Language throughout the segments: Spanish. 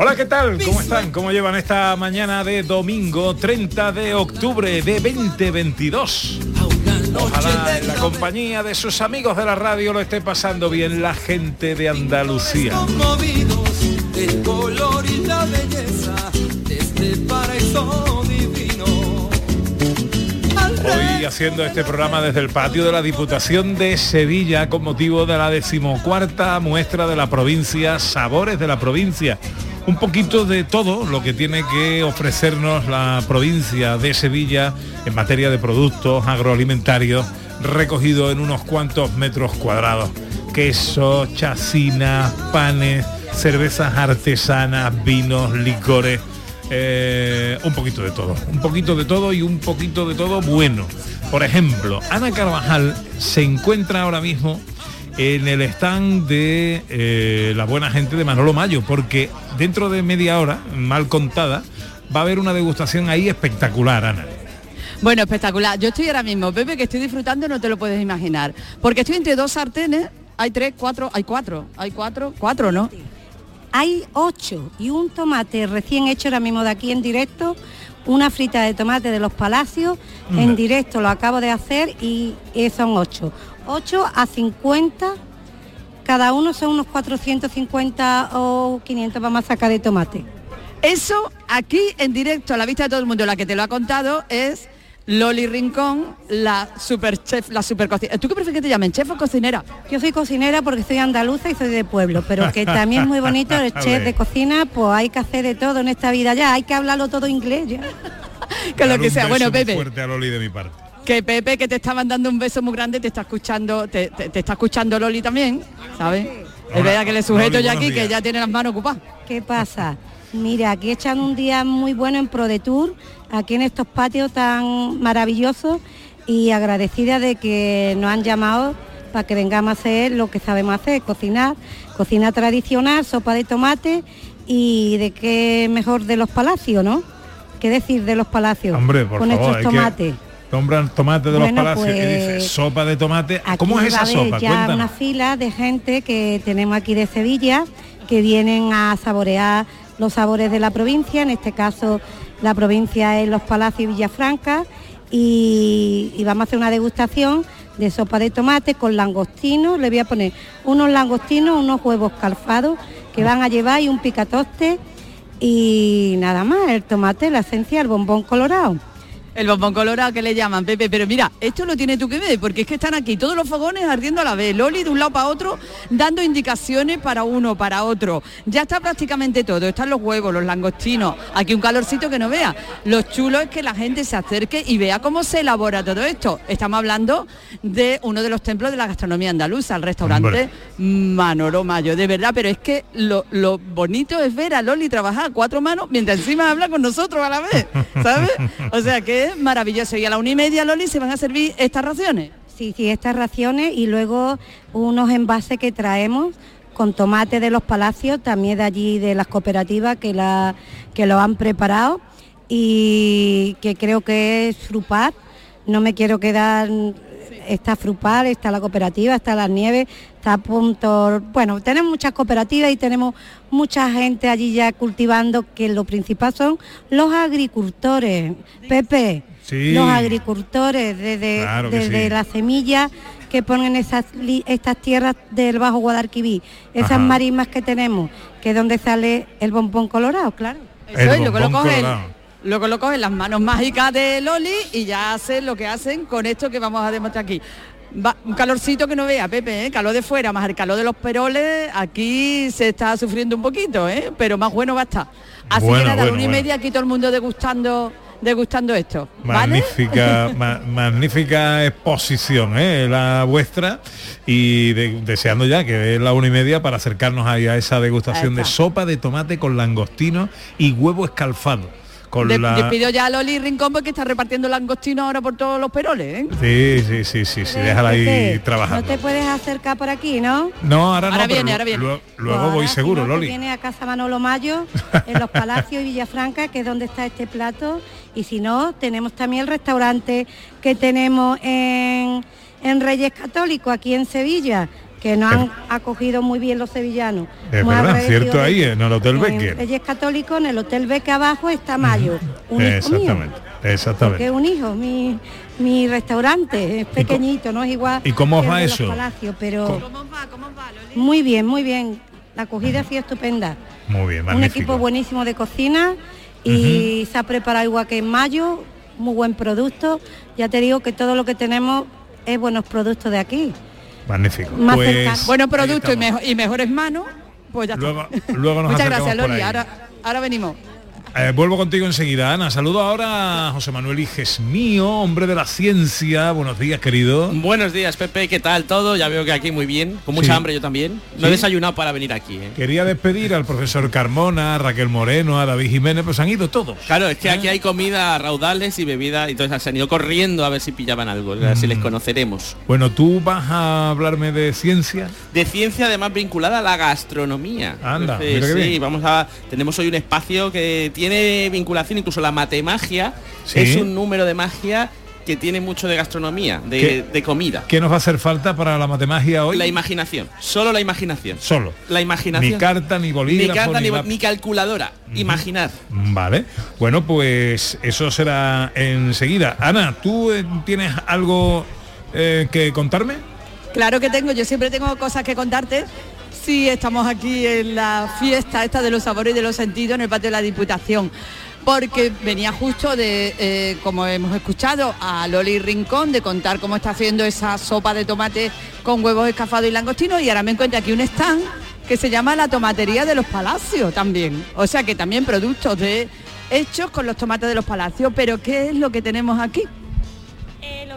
Hola, ¿qué tal? ¿Cómo están? ¿Cómo llevan esta mañana de domingo 30 de octubre de 2022? Ojalá en la compañía de sus amigos de la radio lo esté pasando bien la gente de Andalucía. Conmovidos del color y la belleza de este paraíso. Hoy haciendo este programa desde el patio de la Diputación de Sevilla con motivo de la decimocuarta muestra de la provincia, Sabores de la provincia. Un poquito de todo lo que tiene que ofrecernos la provincia de Sevilla en materia de productos agroalimentarios recogido en unos cuantos metros cuadrados. Queso, chacinas, panes, cervezas artesanas, vinos, licores. Eh, un poquito de todo, un poquito de todo y un poquito de todo bueno. Por ejemplo, Ana Carvajal se encuentra ahora mismo en el stand de eh, la buena gente de Manolo Mayo, porque dentro de media hora, mal contada, va a haber una degustación ahí espectacular, Ana. Bueno, espectacular. Yo estoy ahora mismo, Pepe, que estoy disfrutando, no te lo puedes imaginar. Porque estoy entre dos sartenes, hay tres, cuatro, hay cuatro, hay cuatro, cuatro, ¿no? Hay ocho y un tomate recién hecho ahora mismo de aquí en directo, una frita de tomate de los palacios, en Hombre. directo lo acabo de hacer y eh, son ocho. 8 a 50, cada uno son unos 450 o 500 vamos a sacar de tomate. Eso aquí en directo a la vista de todo el mundo, la que te lo ha contado es Loli Rincón, la super chef, la super cocinera. ¿Tú qué prefieres que te llamen, chef o cocinera? Yo soy cocinera porque soy andaluza y soy de pueblo, pero que también es muy bonito el chef de cocina, pues hay que hacer de todo en esta vida ya, hay que hablarlo todo inglés ya. Que lo que sea. Bueno, Pepe, fuerte a Loli de mi parte. Que Pepe que te está mandando un beso muy grande, te está escuchando, te, te- te está escuchando Loli también, ¿sabes? Es verdad que le sujeto Loli, ya aquí, que ya tiene las manos ocupadas. ¿Qué pasa? Mira, aquí echan un día muy bueno en Pro de Tour, aquí en estos patios tan maravillosos y agradecida de que nos han llamado para que vengamos a hacer lo que sabemos hacer, cocinar, cocina tradicional, sopa de tomate y de qué mejor de los palacios, ¿no? ¿Qué decir de los palacios? Hombre, por Con favor, estos tomates. que nombran tomate de los palacios y dice pues, sopa de tomate. ¿Cómo es esa sopa? ya Cuéntanos. una fila de gente que tenemos aquí de Sevilla que vienen a saborear los sabores de la provincia, en este caso la provincia es Los Palacios y Villafranca y, y vamos a hacer una degustación de sopa de tomate con langostinos, le voy a poner unos langostinos, unos huevos calfados que van a llevar y un picatoste y nada más, el tomate, la esencia, el bombón colorado. El bombón colorado que le llaman, Pepe. Pero mira, esto lo tiene tú que ver, porque es que están aquí todos los fogones ardiendo a la vez. Loli de un lado para otro, dando indicaciones para uno, para otro. Ya está prácticamente todo. Están los huevos, los langostinos. Aquí un calorcito que no vea. Lo chulo es que la gente se acerque y vea cómo se elabora todo esto. Estamos hablando de uno de los templos de la gastronomía andaluza, el restaurante. Manolo Mayo. De verdad, pero es que lo, lo bonito es ver a Loli trabajar a cuatro manos mientras encima habla con nosotros a la vez. ¿Sabes? O sea que maravilloso. Y a la una y media, Loli, se van a servir estas raciones. Sí, sí, estas raciones y luego unos envases que traemos con tomate de los palacios, también de allí de las cooperativas que, la, que lo han preparado y que creo que es frupar. No me quiero quedar, está frupar, está la cooperativa, está las nieves, está punto, bueno, tenemos muchas cooperativas y tenemos mucha gente allí ya cultivando que lo principal son los agricultores. Pepe, Sí. los agricultores desde, Claro que desde sí. la semilla que ponen esas estas tierras del Bajo Guadalquivir, esas Ajá. marismas que tenemos, que es donde sale el bombón colorado, claro. El es, luego lo cogen. colorado. Luego lo cogen las manos mágicas de Loli y ya hacen lo que hacen con esto que vamos a demostrar aquí. Va- un calorcito que no vea, Pepe, ¿eh? calor de fuera, más el calor de los peroles, aquí se está sufriendo un poquito, ¿eh? pero más bueno va a estar. Así Bueno, que nada, bueno, una y media aquí todo el mundo degustando, degustando esto. ¿vale? Magnífica, ma- magnífica exposición, ¿eh? la vuestra y de- deseando ya que es la una y media para acercarnos ahí a esa degustación de sopa de tomate con langostino y huevo escalfado. Con De- la... Despido ya a Loli Rincón porque está repartiendo langostinos ahora por todos los peroles, ¿eh? Sí, sí, sí, sí, sí, déjala ahí trabajando. No te puedes acercar por aquí, ¿no? No, ahora, Ahora no, viene, ahora viene. lu- Pues luego ahora, voy seguro, Loli. Viene a Casa Manolo Mayo, en los Palacios y Villafranca, que es donde está este plato. Y si no, tenemos también el restaurante que tenemos en, en Reyes Católicos, aquí en Sevilla, que nos han acogido muy bien los sevillanos. Es Muy verdad, cierto de ahí, eso. en el Hotel En Becker. Reyes Católicos, en el Hotel Becker abajo está Mayo, un hijo mío. Exactamente, exactamente. es un hijo, mi, mi restaurante es pequeñito, no es igual. y cómo os que va de los eso? Palacios, pero ¿Cómo- ¿Cómo va? ¿Cómo va, Loli? muy bien, muy bien. La acogida ha sido estupenda. Muy bien, Un magnífico. equipo buenísimo de cocina y se ha preparado igual que en mayo, muy buen producto. Ya te digo que todo lo que tenemos es buenos productos de aquí. Magnífico. Más Pues. Bueno, producto y, mejor- y mejores manos, pues ya Luego, está. luego nos Muchas gracias, Loli. Ahora, ahora venimos. Eh, vuelvo contigo enseguida, Ana. Saludo ahora a José Manuel Iges mío, hombre de la ciencia. Buenos días, querido. Buenos días, Pepe, ¿qué tal todo? Ya veo que aquí muy bien, con mucha Sí. hambre yo también. No Sí. he desayunado para venir aquí. ¿eh? Quería despedir al profesor Carmona, a Raquel Moreno, a David Jiménez, pues han ido todos. Claro, es que ¿Eh? aquí hay comida raudales y bebida, y entonces se han ido corriendo a ver si pillaban algo, a ver si Mm. les conoceremos. Bueno, tú vas a hablarme de ciencia. De ciencia además vinculada a la gastronomía. Anda, Entonces, mira qué sí, bien. vamos a tenemos hoy un espacio que tiene vinculación incluso la matemagia Sí. es un número de magia que tiene mucho de gastronomía, de, de comida. ¿Qué nos va a hacer falta para la matemagia hoy? La imaginación, solo la imaginación. Solo. La imaginación. Ni carta, ni ni bolígrafo, carta, ni, lápiz. ni calculadora. Imaginar. Vale. Bueno, pues eso será enseguida. Ana, ¿tú eh, tienes algo eh, que contarme? Claro que tengo, yo siempre tengo cosas que contarte. Sí, estamos aquí en la fiesta esta de los sabores y de los sentidos en el patio de la Diputación. Porque venía justo de, eh, como hemos escuchado, a Loli Rincón de contar cómo está haciendo esa sopa de tomate con huevos escafados y langostinos y ahora me encuentro aquí un stand que se llama la tomatería de los palacios también. O sea que también productos hechos con los tomates de los palacios. Pero ¿qué es lo que tenemos aquí?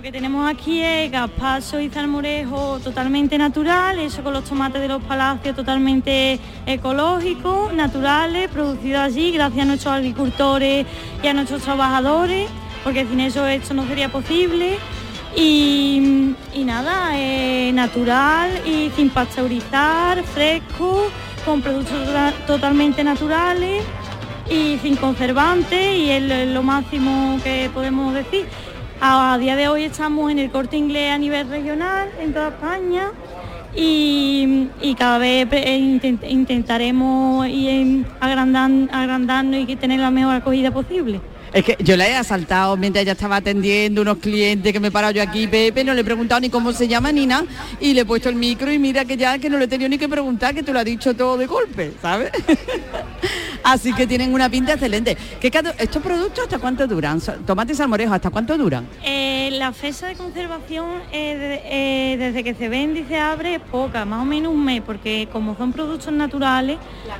Lo que tenemos aquí es gazpacho y salmorejo totalmente natural, eso con los tomates de los palacios totalmente ecológicos, naturales, producidos allí gracias a nuestros agricultores y a nuestros trabajadores, porque sin eso esto no sería posible. Y, nada, eh, natural y sin pasteurizar, fresco, con productos to- totalmente naturales y sin conservantes y es lo máximo que podemos decir. A, día de hoy estamos en el corte inglés a nivel regional en toda España y, cada vez pre- intent- intentaremos ir agrandando y tener la mejor acogida posible. Es que yo la he asaltado mientras ella estaba atendiendo unos clientes que me he parado yo aquí, Pepe, no le he preguntado ni cómo se llama ni nada, y le he puesto el micro y mira que ya que no le he tenido ni que preguntar, que tú lo has dicho todo de golpe, ¿sabes? Así que tienen una pinta excelente. ¿Qué ¿Estos productos hasta cuánto duran? Tomate y salmorejo, ¿hasta cuánto duran? Eh, la fecha de conservación eh, eh, desde que se vende y se abre es poca, más o menos un mes, porque como son productos naturales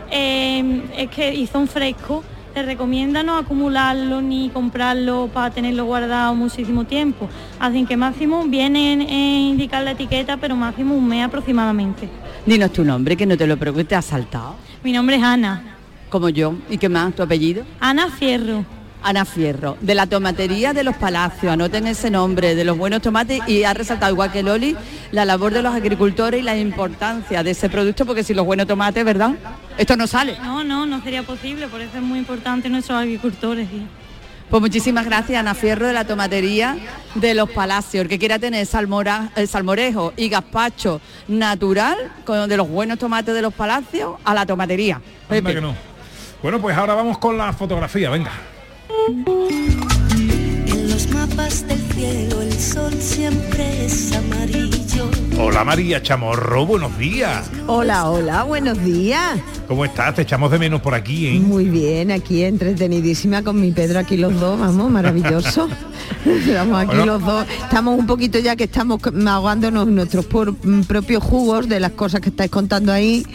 es que, y son frescos, se recomienda no acumularlo ni comprarlo para tenerlo guardado muchísimo tiempo. Así que máximo viene a indicar la etiqueta, pero máximo un mes aproximadamente. Dinos tu nombre, que no te lo pregunte, te has saltado, Mi nombre es Ana, como yo. ¿Y qué más? ¿Tu apellido? Ana Fierro. Ana Fierro, de la tomatería de los palacios, anoten ese nombre, de los buenos tomates y ha resaltado igual que Loli la labor de los agricultores y la importancia de ese producto, porque si los buenos tomates, ¿verdad? Esto no sale. No, no, no sería posible, por eso es muy importante nuestros agricultores. sí. Pues muchísimas gracias, Ana Fierro, de la tomatería de los palacios. El que quiera tener salmora- eh, salmorejo y gazpacho natural, con de los buenos tomates de los palacios, a la tomatería. Anda Pepe. que no. Bueno, pues ahora vamos con la fotografía, venga. En los mapas del cielo el sol siempre es amarillo. Hola María Chamorro, buenos días. Hola, hola, buenos días. ¿Cómo estás? Te echamos de menos por aquí, ¿eh? Muy bien, aquí entretenidísima con mi Pedro aquí los dos, vamos, maravilloso. Estamos aquí Bueno. los dos. Estamos un poquito ya que estamos ahogándonos nuestros por- mm, propios jugos de las cosas que estáis contando ahí.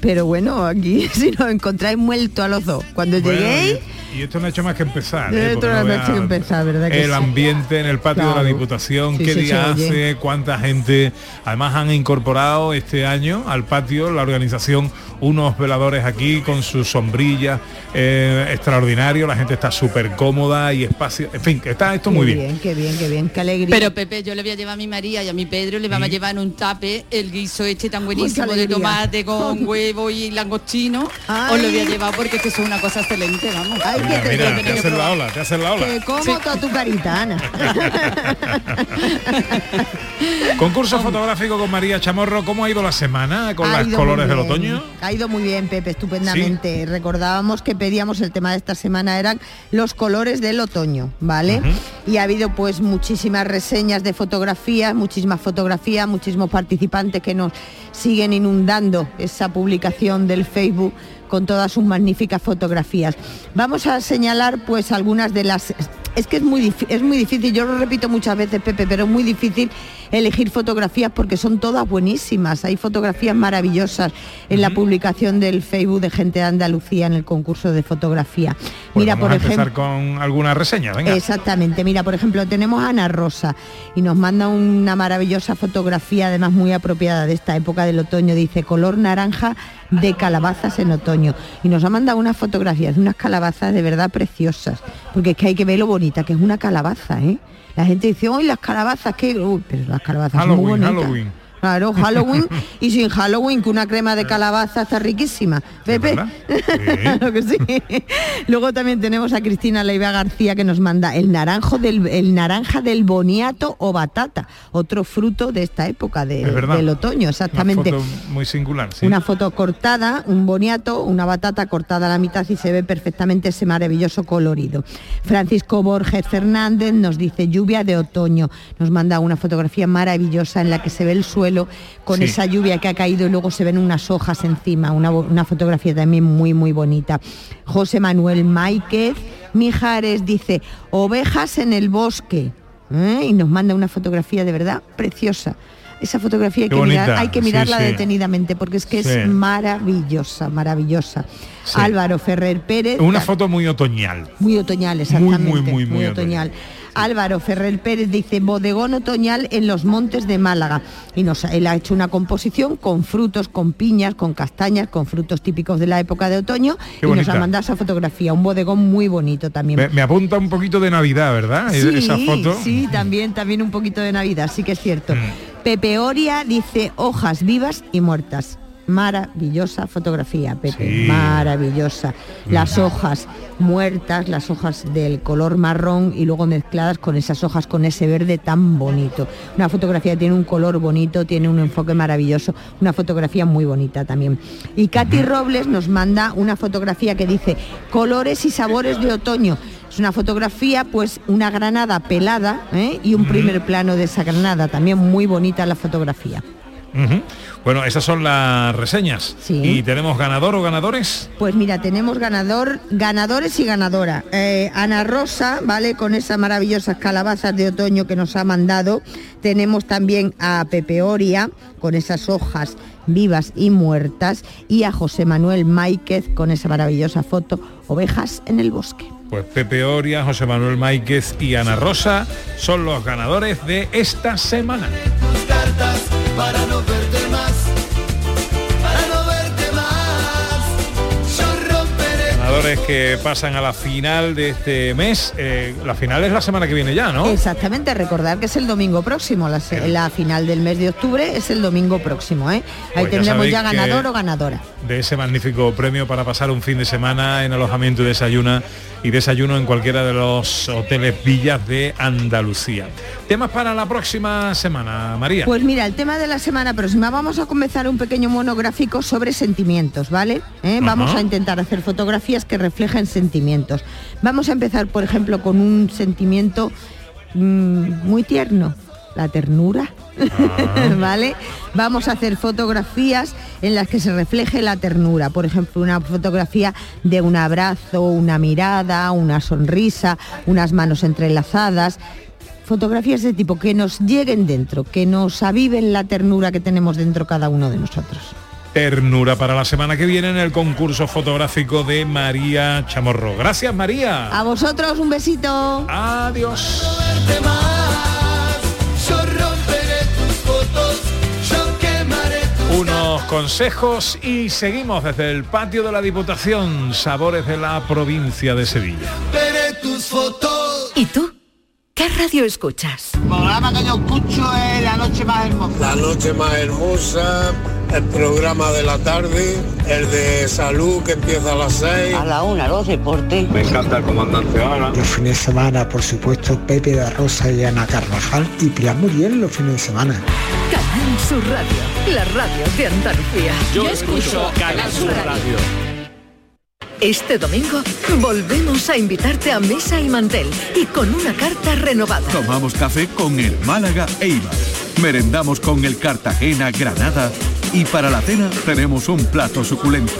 pero bueno, aquí si nos encontráis muertos a los dos, cuando Bueno, lleguéis, y esto no ha hecho más que empezar. ¿eh? Esto Porque no ha no hecho que vea empezar, ¿verdad que El sí? ambiente en el patio de la. Diputación, Sí, qué sí, día hace, cuánta gente. Además han incorporado este año al patio la organización unos veladores aquí con sus sombrillas eh, extraordinario. La gente está súper cómoda y espacio. En fin, que está esto qué muy bien. bien. qué bien, qué bien, qué alegría. Pero Pepe, yo le voy a llevar a mi María y a mi Pedro le vamos a llevar en un tape el guiso este tan buenísimo de tomate con huevo y langostino. Ay. Os lo voy a llevar porque es que eso es una cosa excelente, vamos. Ay, Mira, que te- mira, que te hacen la ola, te hacen la ola. que como toda tu carita, Ana. Concurso fotográfico con María Chamorro. ¿Cómo ha ido la semana con Ha los colores del otoño? Ha ido muy bien, Pepe, estupendamente. Recordábamos que pedíamos el tema de esta semana eran los colores del otoño, ¿vale? Y ha habido pues muchísimas reseñas de fotografías, muchísimas fotografías, muchísimos participantes que nos siguen inundando esa publicación del Facebook con todas sus magníficas fotografías. Vamos a señalar pues algunas de las es que es muy, es muy difícil, yo lo repito muchas veces, Pepe, pero es muy difícil elegir fotografías porque son todas buenísimas. Hay fotografías maravillosas en la publicación del Facebook de Gente de Andalucía en el concurso de fotografía. Pues Mira, vamos por a empezar ejemplo... con alguna reseña. Venga. Exactamente, mira, por ejemplo, tenemos a Ana Rosa y nos manda una maravillosa fotografía, además muy apropiada de esta época del otoño, dice color naranja de calabazas en otoño. Y nos ha mandado unas fotografías de unas calabazas de verdad preciosas, porque es que hay que ver lo bonita que es una calabaza, ¿eh? La gente dice, ¡ay, las calabazas! que pero las calabazas son muy Halloween, bonitas. Halloween. Claro, Halloween y sin Halloween, que una crema de calabaza está riquísima. Pepe. verdad? Claro que sí. Luego también tenemos a Cristina Leiva García que nos manda el naranjo del el naranja del boniato o batata, otro fruto de esta época de- Es del otoño, exactamente. Una foto muy singular, sí. Una foto cortada, un boniato, una batata cortada a la mitad y se ve perfectamente ese maravilloso colorido. Francisco Borges Fernández nos dice lluvia de otoño. Nos manda una fotografía maravillosa en la que se ve el suelo con Sí. esa lluvia que ha caído y luego se ven unas hojas encima. Una, fotografía también muy, muy bonita. José Manuel Máiquez Mijares dice ovejas en el bosque. ¿eh? Y nos manda una fotografía de verdad preciosa. Esa fotografía hay que, mirar- bonita, hay que sí, mirarla sí. detenidamente porque es que Sí. es maravillosa, maravillosa. Álvaro Ferrer Pérez. Una foto muy otoñal. muy otoñal, exactamente. muy, muy, muy otoñal. Álvaro Ferrer Pérez dice bodegón otoñal en los montes de Málaga. Y nos, él ha hecho una composición con frutos, con piñas, con castañas, con frutos típicos de la época de otoño. Qué y nos ha mandado esa fotografía, un bodegón muy bonito también. Me, me apunta un poquito de Navidad, ¿verdad? Sí, Esa foto. sí, también, también un poquito de Navidad, sí que es cierto. Mm. Pepe Oria dice hojas vivas y muertas. Maravillosa fotografía, Pepe, Sí. maravillosa. Las hojas muertas, las hojas del color marrón y luego mezcladas con esas hojas con ese verde tan bonito. Una fotografía tiene un color bonito, tiene un enfoque maravilloso, una fotografía muy bonita también. Y Katy Robles nos manda una fotografía que dice colores y sabores de otoño. Es una fotografía, pues una granada pelada ¿eh? y un primer plano de esa granada. También muy bonita la fotografía. Bueno, esas son las reseñas. Sí. ¿Y tenemos ganador o ganadores? Pues mira, tenemos ganador, ganadores y ganadora. Eh, Ana Rosa, ¿vale? Con esas maravillosas calabazas de otoño que nos ha mandado. Tenemos también a Pepe Oria, con esas hojas vivas y muertas. Y a José Manuel Máiquez, con esa maravillosa foto, ovejas en el bosque. Pues Pepe Oria, José Manuel Máiquez y Ana Rosa son los ganadores de esta semana. Ganadores que pasan a la final de este mes. Eh, la final es la semana que viene ya, ¿no? Exactamente, recordar que es el domingo próximo, la, se- la final del mes de octubre es el domingo próximo, ¿eh? Ahí Pues ya tendremos ya que- ganador o ganadora. de ese magnífico premio para pasar un fin de semana en alojamiento y desayuna y desayuno en cualquiera de los hoteles villas de Andalucía. Temas para la próxima semana, María. Pues mira, el tema de la semana próxima vamos a comenzar un pequeño monográfico sobre sentimientos, ¿vale? ¿Eh? Vamos a intentar hacer fotografías que reflejen sentimientos. Vamos a empezar, por ejemplo, con un sentimiento mm, muy tierno, la ternura. ¿Vale? Vamos a hacer fotografías en las que se refleje la ternura. Por ejemplo, una fotografía de un abrazo, una mirada, una sonrisa, unas manos entrelazadas. Fotografías de tipo que nos lleguen dentro, que nos aviven la ternura que tenemos dentro cada uno de nosotros. ternura para la semana que viene en el concurso fotográfico de María Chamorro. Gracias María. A vosotros un besito. Adiós. Unos consejos y seguimos desde el patio de la Diputación, sabores de la provincia de Sevilla. romperé tus fotos. ¿Y tú? ¿Qué radio escuchas? El programa que yo escucho es La Noche Más Hermosa. La noche más hermosa, el programa de la tarde, el de salud que empieza a las 6. A la una, los deportes. Me encanta el comandante Ana. Los fines de semana, por supuesto, Pepe de Rosa y Ana Carvajal y Pilar Muriel los fines de semana. Canal Sur Radio, la radio de Andalucía. Yo escucho Canal Sur Radio. Este domingo volvemos a invitarte a mesa y mantel y con una carta renovada. Tomamos café con el Málaga Eibar. Merendamos con el Cartagena Granada y para la cena tenemos un plato suculento.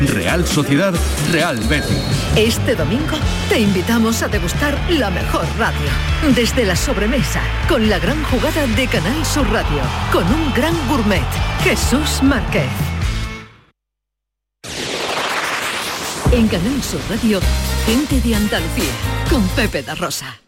Real Sociedad Real Betis. Este domingo te invitamos a degustar la mejor radio. Desde la sobremesa, con la gran jugada de Canal Sur Radio, con un gran gourmet, Jesús Márquez. En Canal Sur Radio, gente de Andalucía, con Pepe da Rosa.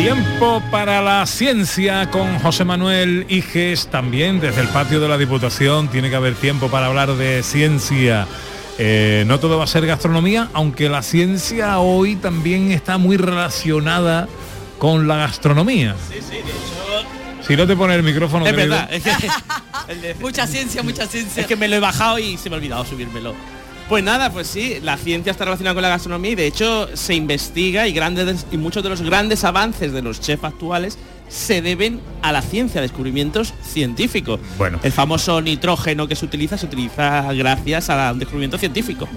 Tiempo para la ciencia con José Manuel Iges también desde el patio de la Diputación. Tiene que haber tiempo para hablar de ciencia. Eh, no todo va a ser gastronomía, aunque la ciencia hoy también está muy relacionada con la gastronomía. Sí, sí, de hecho... Si no te pone el micrófono, Es querido. verdad, es que, el de- Mucha ciencia, mucha ciencia. es que me lo he bajado y se me ha olvidado subírmelo. Pues nada, pues sí, la ciencia está relacionada con la gastronomía y de hecho se investiga y, grandes, y muchos de los grandes avances de los chefs actuales se deben a la ciencia, a descubrimientos científicos. Bueno. El famoso nitrógeno que se utiliza se utiliza gracias a un descubrimiento científico.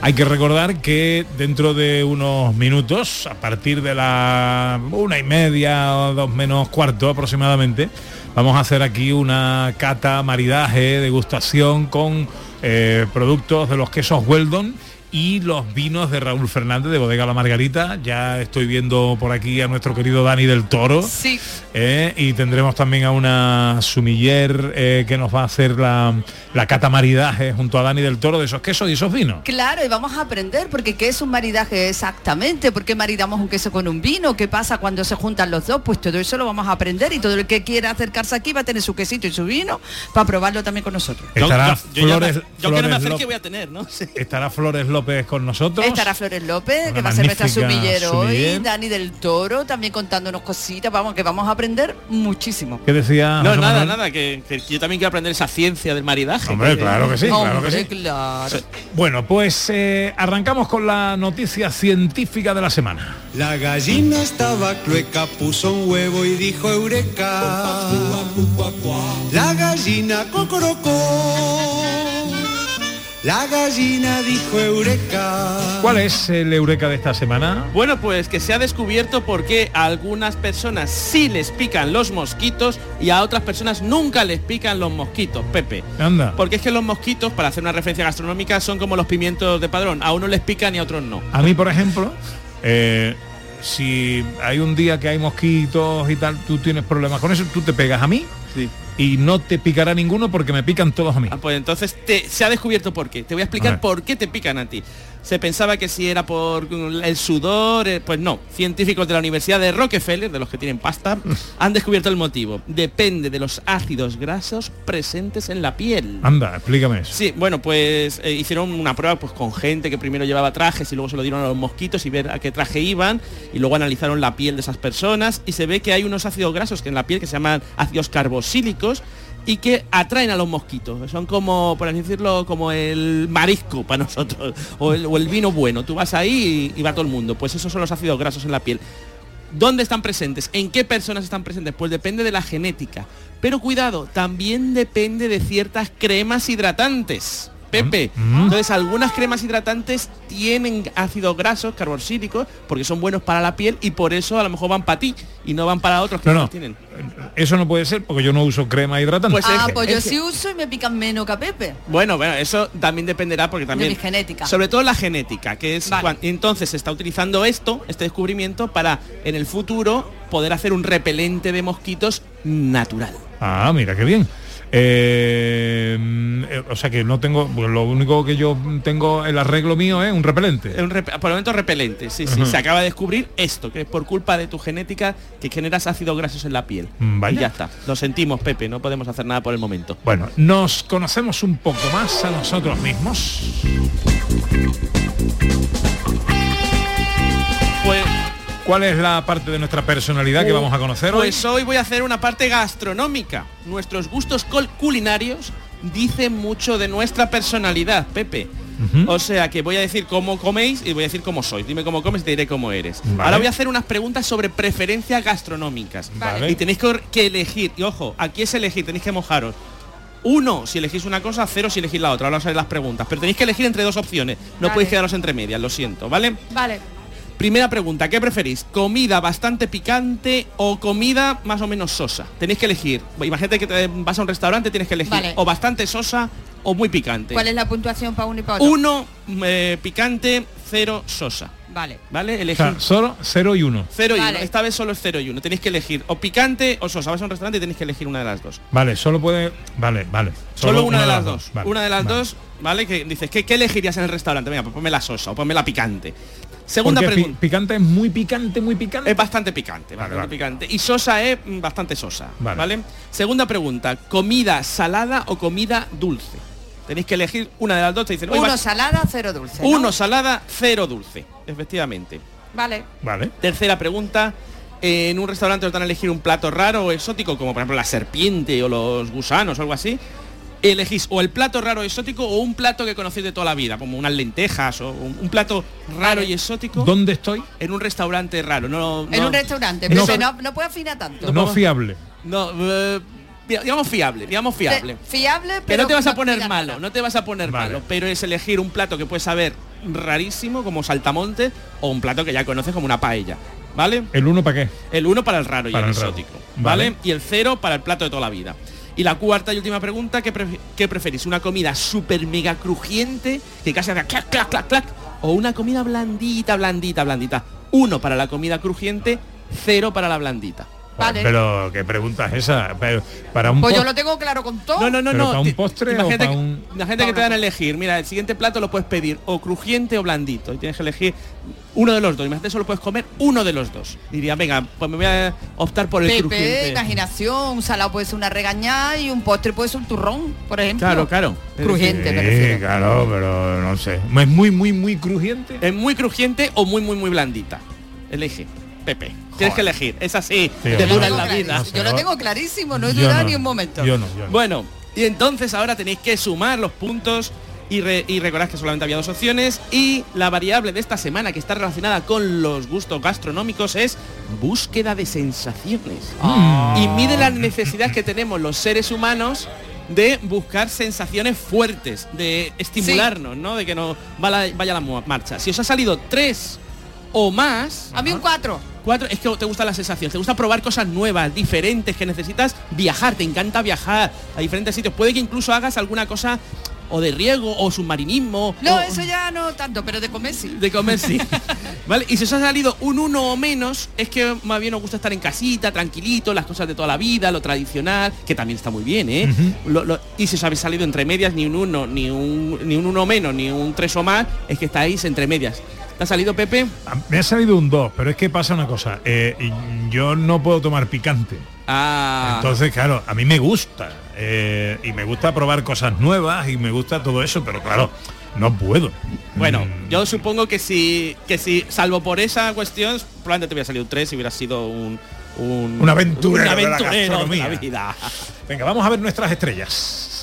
Hay que recordar que dentro de unos minutos, a partir de la una y media o dos menos cuarto aproximadamente, vamos a hacer aquí una cata, maridaje, degustación con eh, productos de los quesos Weldon y los vinos de Raúl Fernández de Bodega La Margarita. Ya estoy viendo por aquí a nuestro querido Dani del Toro. Sí. Eh, y tendremos también a una sumiller eh, que nos va a hacer la, la cata maridaje junto a Dani del Toro de esos quesos y esos vinos. Claro, y vamos a aprender porque qué es un maridaje exactamente, por qué maridamos un queso con un vino, qué pasa cuando se juntan los dos, pues todo eso lo vamos a aprender y todo el que quiera acercarse aquí va a tener su quesito y su vino para probarlo también con nosotros. Estará yo, yo Flores, yo que no me Flores acerque López- voy a tener, ¿no? Sí. estará Flores López con nosotros. Estará Flores López, que va a ser nuestra sumillero hoy. Dani del Toro también contándonos cositas, vamos, que vamos a aprender muchísimo. ¿Qué decía? No, José nada, Manuel? nada, que, que yo también quiero aprender esa ciencia del maridaje. Hombre, que- claro que sí, claro que sí. claro. Bueno, pues eh, arrancamos con la noticia científica de la semana. La gallina estaba clueca, puso un huevo y dijo eureka. La gallina cocorocó. La gallina dijo eureka. ¿Cuál es el eureka de esta semana? Bueno, pues que se ha descubierto por qué a algunas personas sí les pican los mosquitos y a otras personas nunca les pican los mosquitos, Pepe. Anda. Porque es que los mosquitos, para hacer una referencia gastronómica, son como los pimientos de padrón. A unos les pican y a otros no. A mí, por ejemplo, eh, si hay un día que hay mosquitos y tal, tú tienes problemas con eso, tú te pegas a mí Sí. Y no te picará ninguno porque me pican todos a mí. Ah, pues entonces te- se ha descubierto por qué. Te voy a explicar por qué te pican a ti. Se pensaba que si era por el sudor, eh, pues no. Científicos de la Universidad de Rockefeller, de los que tienen pasta, han descubierto el motivo. Depende de los ácidos grasos presentes en la piel. Anda, explícame eso. Sí, bueno, pues eh, hicieron una prueba pues con gente que primero llevaba trajes y luego se lo dieron a los mosquitos y ver a qué traje iban y luego analizaron la piel de esas personas y se ve que hay unos ácidos grasos que en la piel que se llaman ácidos carboxílicos y que atraen a los mosquitos. Son como, por así decirlo, como el marisco para nosotros o el, vino bueno. Tú vas ahí y, y va todo el mundo. Pues esos son los ácidos grasos en la piel. ¿Dónde están presentes? ¿En qué personas están presentes? Pues depende de la genética. Pero cuidado, también depende de ciertas cremas hidratantes. Pepe. Mm. Entonces, algunas cremas hidratantes tienen ácidos grasos carboxílicos porque son buenos para la piel y por eso a lo mejor van para ti y no van para otros que No, no, los tienen. Eso no puede ser porque yo no uso crema hidratante. Pues ah, es pues yo que- sí uso y me pican menos que a Pepe. Bueno, bueno, eso también dependerá porque también... mi genética. Sobre todo la genética, que es... Vale. cuan- entonces se está utilizando esto, este descubrimiento, para en el futuro poder hacer un repelente de mosquitos natural. Ah, mira qué bien. Eh, eh, o sea que no tengo, pues lo único que yo tengo el arreglo mío es un repelente. Es un rep- por el momento repelente, sí, sí. Se acaba de descubrir esto, que es por culpa de tu genética que generas ácidos grasos en la piel. Mm, vaya. Y ya está. Lo sentimos, Pepe, no podemos hacer nada por el momento. Bueno, nos conocemos un poco más a nosotros mismos. ¿Cuál es la parte de nuestra personalidad que vamos a conocer hoy? pues hoy voy a hacer una parte gastronómica. Nuestros gustos culinarios dicen mucho de nuestra personalidad, Pepe. O sea que voy a decir cómo coméis y voy a decir cómo sois. Dime cómo comes y te diré cómo eres. Vale. Ahora voy a hacer unas preguntas sobre preferencias gastronómicas. Vale. Y tenéis que, que elegir. Y ojo, aquí es elegir, tenéis que mojaros. Uno, si elegís una cosa, cero si elegís la otra. Ahora os haré las preguntas. Pero tenéis que elegir entre dos opciones. No Vale. podéis quedaros entre medias, lo siento, ¿vale? Vale. Primera pregunta, ¿qué preferís? ¿Comida bastante picante o comida más o menos sosa? Tenéis que elegir. Imagínate que te vas a un restaurante, tienes que elegir Vale. o bastante sosa o muy picante. ¿Cuál es la puntuación para uno y para otro? Uno eh, picante, cero sosa. Vale. ¿Vale? O Elegir. sea, solo 0 y 1. Cero y Vale. uno. Esta vez solo es cero y uno. Tenéis que elegir o picante o sosa. Vas a un restaurante y tenéis que elegir una de las dos. Vale, solo puede. Vale, vale. Solo, una, de las dos. Vale, una de las vale. dos, ¿vale? Que dices, ¿qué, qué elegirías en el restaurante? Venga, pues ponme la sosa o ponme la picante. Segunda Porque pregunta. picante es muy picante, muy picante. Es bastante picante, Vale, bastante vale. picante. Y sosa es mm, bastante sosa, Vale. vale. Segunda pregunta, ¿comida salada o comida dulce? Tenéis que elegir una de las dos, te dicen, "Oye, Uno vas- salada, cero dulce. ¿no? uno salada, cero dulce, efectivamente. Vale. Vale. Tercera pregunta, en un restaurante os dan a elegir un plato raro o exótico, como por ejemplo la serpiente o los gusanos o algo así. Elegís o el plato raro o exótico o un plato que conocéis de toda la vida, como unas lentejas o un, un plato raro y exótico ¿Dónde estoy? en un restaurante raro. No, En un restaurante. No. Pepe, no, no puede afinar tanto. No fiable. No, eh, digamos fiable, digamos fiable. Fiable, Que pero no te vas a poner malo, nada. no te vas a poner Vale. malo, pero es elegir un plato que puede saber rarísimo como saltamonte o un plato que ya conoces como una paella, ¿vale? ¿El 1 para qué? El uno para el raro y Para el el raro. exótico, ¿vale? Vale. Y el cero para el plato de toda la vida. Y la cuarta y última pregunta, ¿qué, pref- qué preferís? ¿Una comida súper mega crujiente que casi haga clac, clac, clac, clac? ¿O una comida blandita, blandita, blandita? Uno para la comida crujiente, cero para la blandita. Vale. Pero qué pregunta es esa. Pero, para un Pues yo lo tengo claro con todo. No, no, no, ¿Pero no. para un postre o para que- un- Imagínate que te dan a elegir. Mira, el siguiente plato lo puedes pedir o crujiente o blandito. Y tienes que elegir uno de los dos. Imagínate solo puedes comer uno de los dos. Diría, venga, pues me voy a optar por el Pepe, crujiente. imaginación, un salado puede ser una regañada y un postre puede ser un turrón, por ejemplo. Claro, claro. Crujiente, me Sí, claro, pero no sé. ¿Es muy, muy, muy crujiente? Es muy crujiente o muy, muy, muy blandita. Elige, Pepe. Tienes que elegir. Es así. Tío, te dura en la vida. Yo lo tengo clarísimo, no he no. ni un momento. Yo no, yo no. Bueno, y entonces ahora tenéis que sumar los puntos y, re- y recordad que solamente había dos opciones y la variable de esta semana que está relacionada con los gustos gastronómicos es búsqueda de sensaciones. Y mide las necesidades que tenemos los seres humanos de buscar sensaciones fuertes, de estimularnos, ¿no? De que nos va la- vaya la marcha. Si os ha salido tres o más, A mí un cuatro. Cuatro, es que te gusta la sensación, te gusta probar cosas nuevas, diferentes, que necesitas viajar, te encanta viajar a diferentes sitios. Puede que incluso hagas alguna cosa o de riego o submarinismo. No, o- eso ya no tanto, pero de comer sí. De comer sí. ¿Vale? Y si os ha salido un uno o menos, es que más bien os gusta estar en casita, tranquilito, las cosas de toda la vida, lo tradicional, que también está muy bien, ¿eh? Lo- lo- y si os habéis salido entre medias, ni un uno, ni un, ni un uno menos, ni un tres o más, es que estáis entre medias. ¿Te ha salido, Pepe? Ah, Me ha salido un 2, pero es que pasa una cosa. eh, yo no puedo tomar picante. Ah. Entonces, claro, a mí me gusta. eh, y me gusta probar cosas nuevas y me gusta todo eso, pero claro, no puedo. Bueno, Mm, yo supongo que si, que si, salvo por esa cuestión, probablemente te hubiera salido un 3 si hubiera sido un... Un, Un aventurero un de la de la vida. Venga, vamos a ver nuestras estrellas.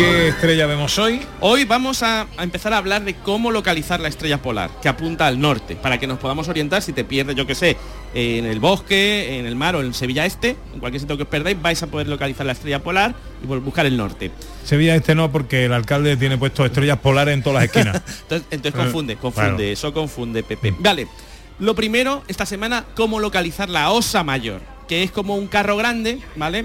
¿Qué estrella vemos hoy? Hoy vamos a, a empezar a hablar de cómo localizar la estrella polar, que apunta al norte, para que nos podamos orientar si te pierdes, yo que sé, en el bosque, en el mar o en Sevilla Este, en cualquier sitio que os perdáis, vais a poder localizar la estrella polar y buscar el norte. Sevilla este no, porque el alcalde tiene puesto estrellas polares en todas las esquinas. Entonces, entonces Eh, confunde, confunde, claro. eso confunde, Pepe. Vale, lo primero, esta semana, cómo localizar la osa mayor, que es como un carro grande, ¿vale?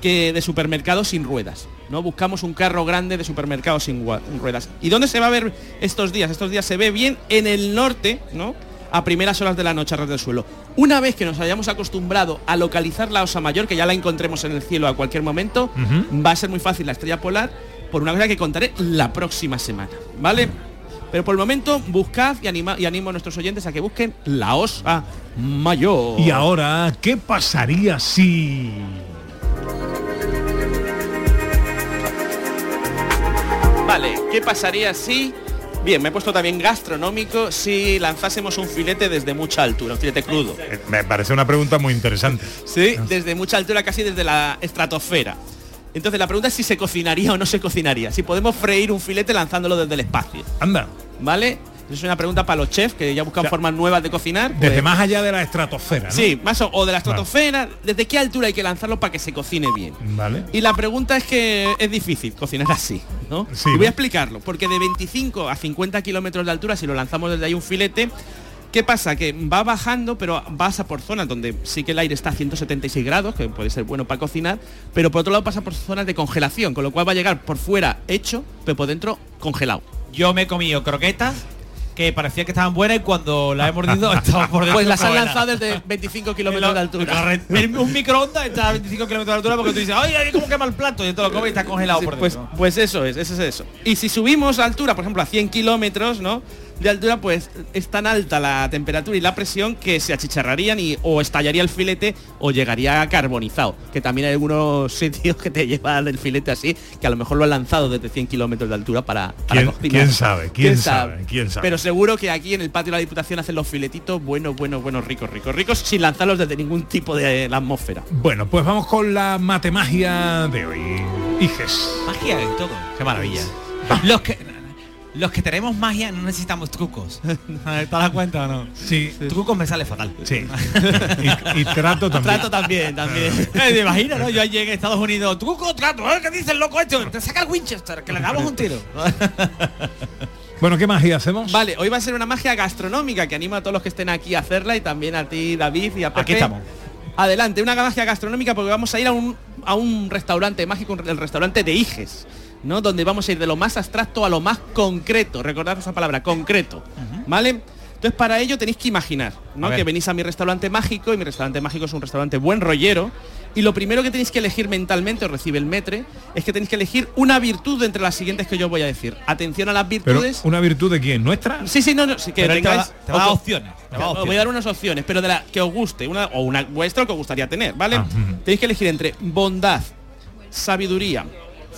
Que de supermercado sin ruedas. ¿No? Buscamos un carro grande de supermercado sin ruedas. ¿Y dónde se va a ver estos días? Estos días se ve bien en el norte, ¿no? A primeras horas de la noche a ras del suelo. Una vez que nos hayamos acostumbrado a localizar la osa mayor, que ya la encontremos en el cielo a cualquier momento, va a ser muy fácil la estrella polar por una cosa que contaré la próxima semana, ¿vale? Pero por el momento buscad y, anima, y animo a nuestros oyentes a que busquen la osa mayor. Y ahora, ¿qué pasaría si... ¿qué pasaría si... Bien, me he puesto también gastronómico si lanzásemos un filete desde mucha altura, un filete crudo. Eh, Me parece una pregunta muy interesante. Sí, desde mucha altura, casi desde la estratosfera. Entonces la pregunta es si se cocinaría o no se cocinaría. Si podemos freír un filete lanzándolo desde el espacio. Anda, ¿Vale? Es una pregunta para los chefs que ya buscan formas nuevas de cocinar. desde pues- más allá de la estratosfera, ¿no? Sí, más o, o de la estratosfera, ¿desde qué altura hay que lanzarlo para que se cocine bien? Vale. Y la pregunta es que es difícil cocinar así, ¿no? Sí, y voy ¿no? a explicarlo, porque de 25 a 50 kilómetros de altura, si lo lanzamos desde ahí un filete, ¿qué pasa? Que va bajando, pero pasa por zonas donde sí que el aire está a 176 grados, que puede ser bueno para cocinar, pero por otro lado pasa por zonas de congelación, con lo cual va a llegar por fuera hecho, pero por dentro congelado. Yo me he comido croquetas que parecía que estaban buenas y cuando las he mordido estaban por dentro. Pues las han lanzado desde 25 kilómetros de altura. Un microondas está a 25 kilómetros de altura porque tú dices, ay, ay, cómo quema el plato y te lo comes y está congelado Sí, por pues, dentro. pues eso es, eso es eso. Y si subimos a altura, por ejemplo, a 100 kilómetros, ¿no? De altura, pues es tan alta la temperatura y la presión que se achicharrarían y o estallaría el filete o llegaría carbonizado. Que también hay algunos sitios que te llevan el filete así, que a lo mejor lo han lanzado desde 100 kilómetros de altura para, para ¿Quién- cocinar. quién sabe? ¿Quién sabe? ¿Quién sabe? Pero seguro que aquí en el patio de la Diputación hacen los filetitos buenos, buenos, buenos, ricos, ricos, ricos, sin lanzarlos desde ningún tipo de la atmósfera. Bueno, pues vamos con la matemagia de hoy. Hijes. Magia y todo. Qué maravilla. Los que los que tenemos magia no necesitamos trucos. ¿Te das cuenta o no? Sí. Trucos me sale fatal. Sí. y, y trato también. Trato también, también. Eh, ¿Te imaginas, no? Yo allí en Estados Unidos, truco, trato, ¿eh? ¿qué dice el loco esto? Te saca el Winchester, que le damos un tiro. Bueno, ¿qué magia hacemos? Vale, hoy va a ser una magia gastronómica que animo a todos los que estén aquí a hacerla y también a ti, David, y a Pepe. Aquí estamos. Adelante, una magia gastronómica porque vamos a ir a un, a un restaurante mágico, el restaurante de Iges, ¿no? Donde vamos a ir de lo más abstracto a lo más concreto. Recordad esa palabra, concreto. ¿Vale? Entonces para ello tenéis que imaginar, ¿no? Que venís a mi restaurante mágico y mi restaurante mágico es un restaurante buen rollero. Y lo primero que tenéis que elegir mentalmente, os recibe el metre, es que tenéis que elegir una virtud de entre las siguientes que yo voy a decir. Atención a las Pero virtudes. una virtud de quién, nuestra. Sí, sí, no, no, sí, que Pero te va- te va o- opciones, te va voy a dar unas opciones, pero de la que os guste, una o una vuestra o que os gustaría tener, ¿vale? Ah. Tenéis que elegir entre bondad, sabiduría,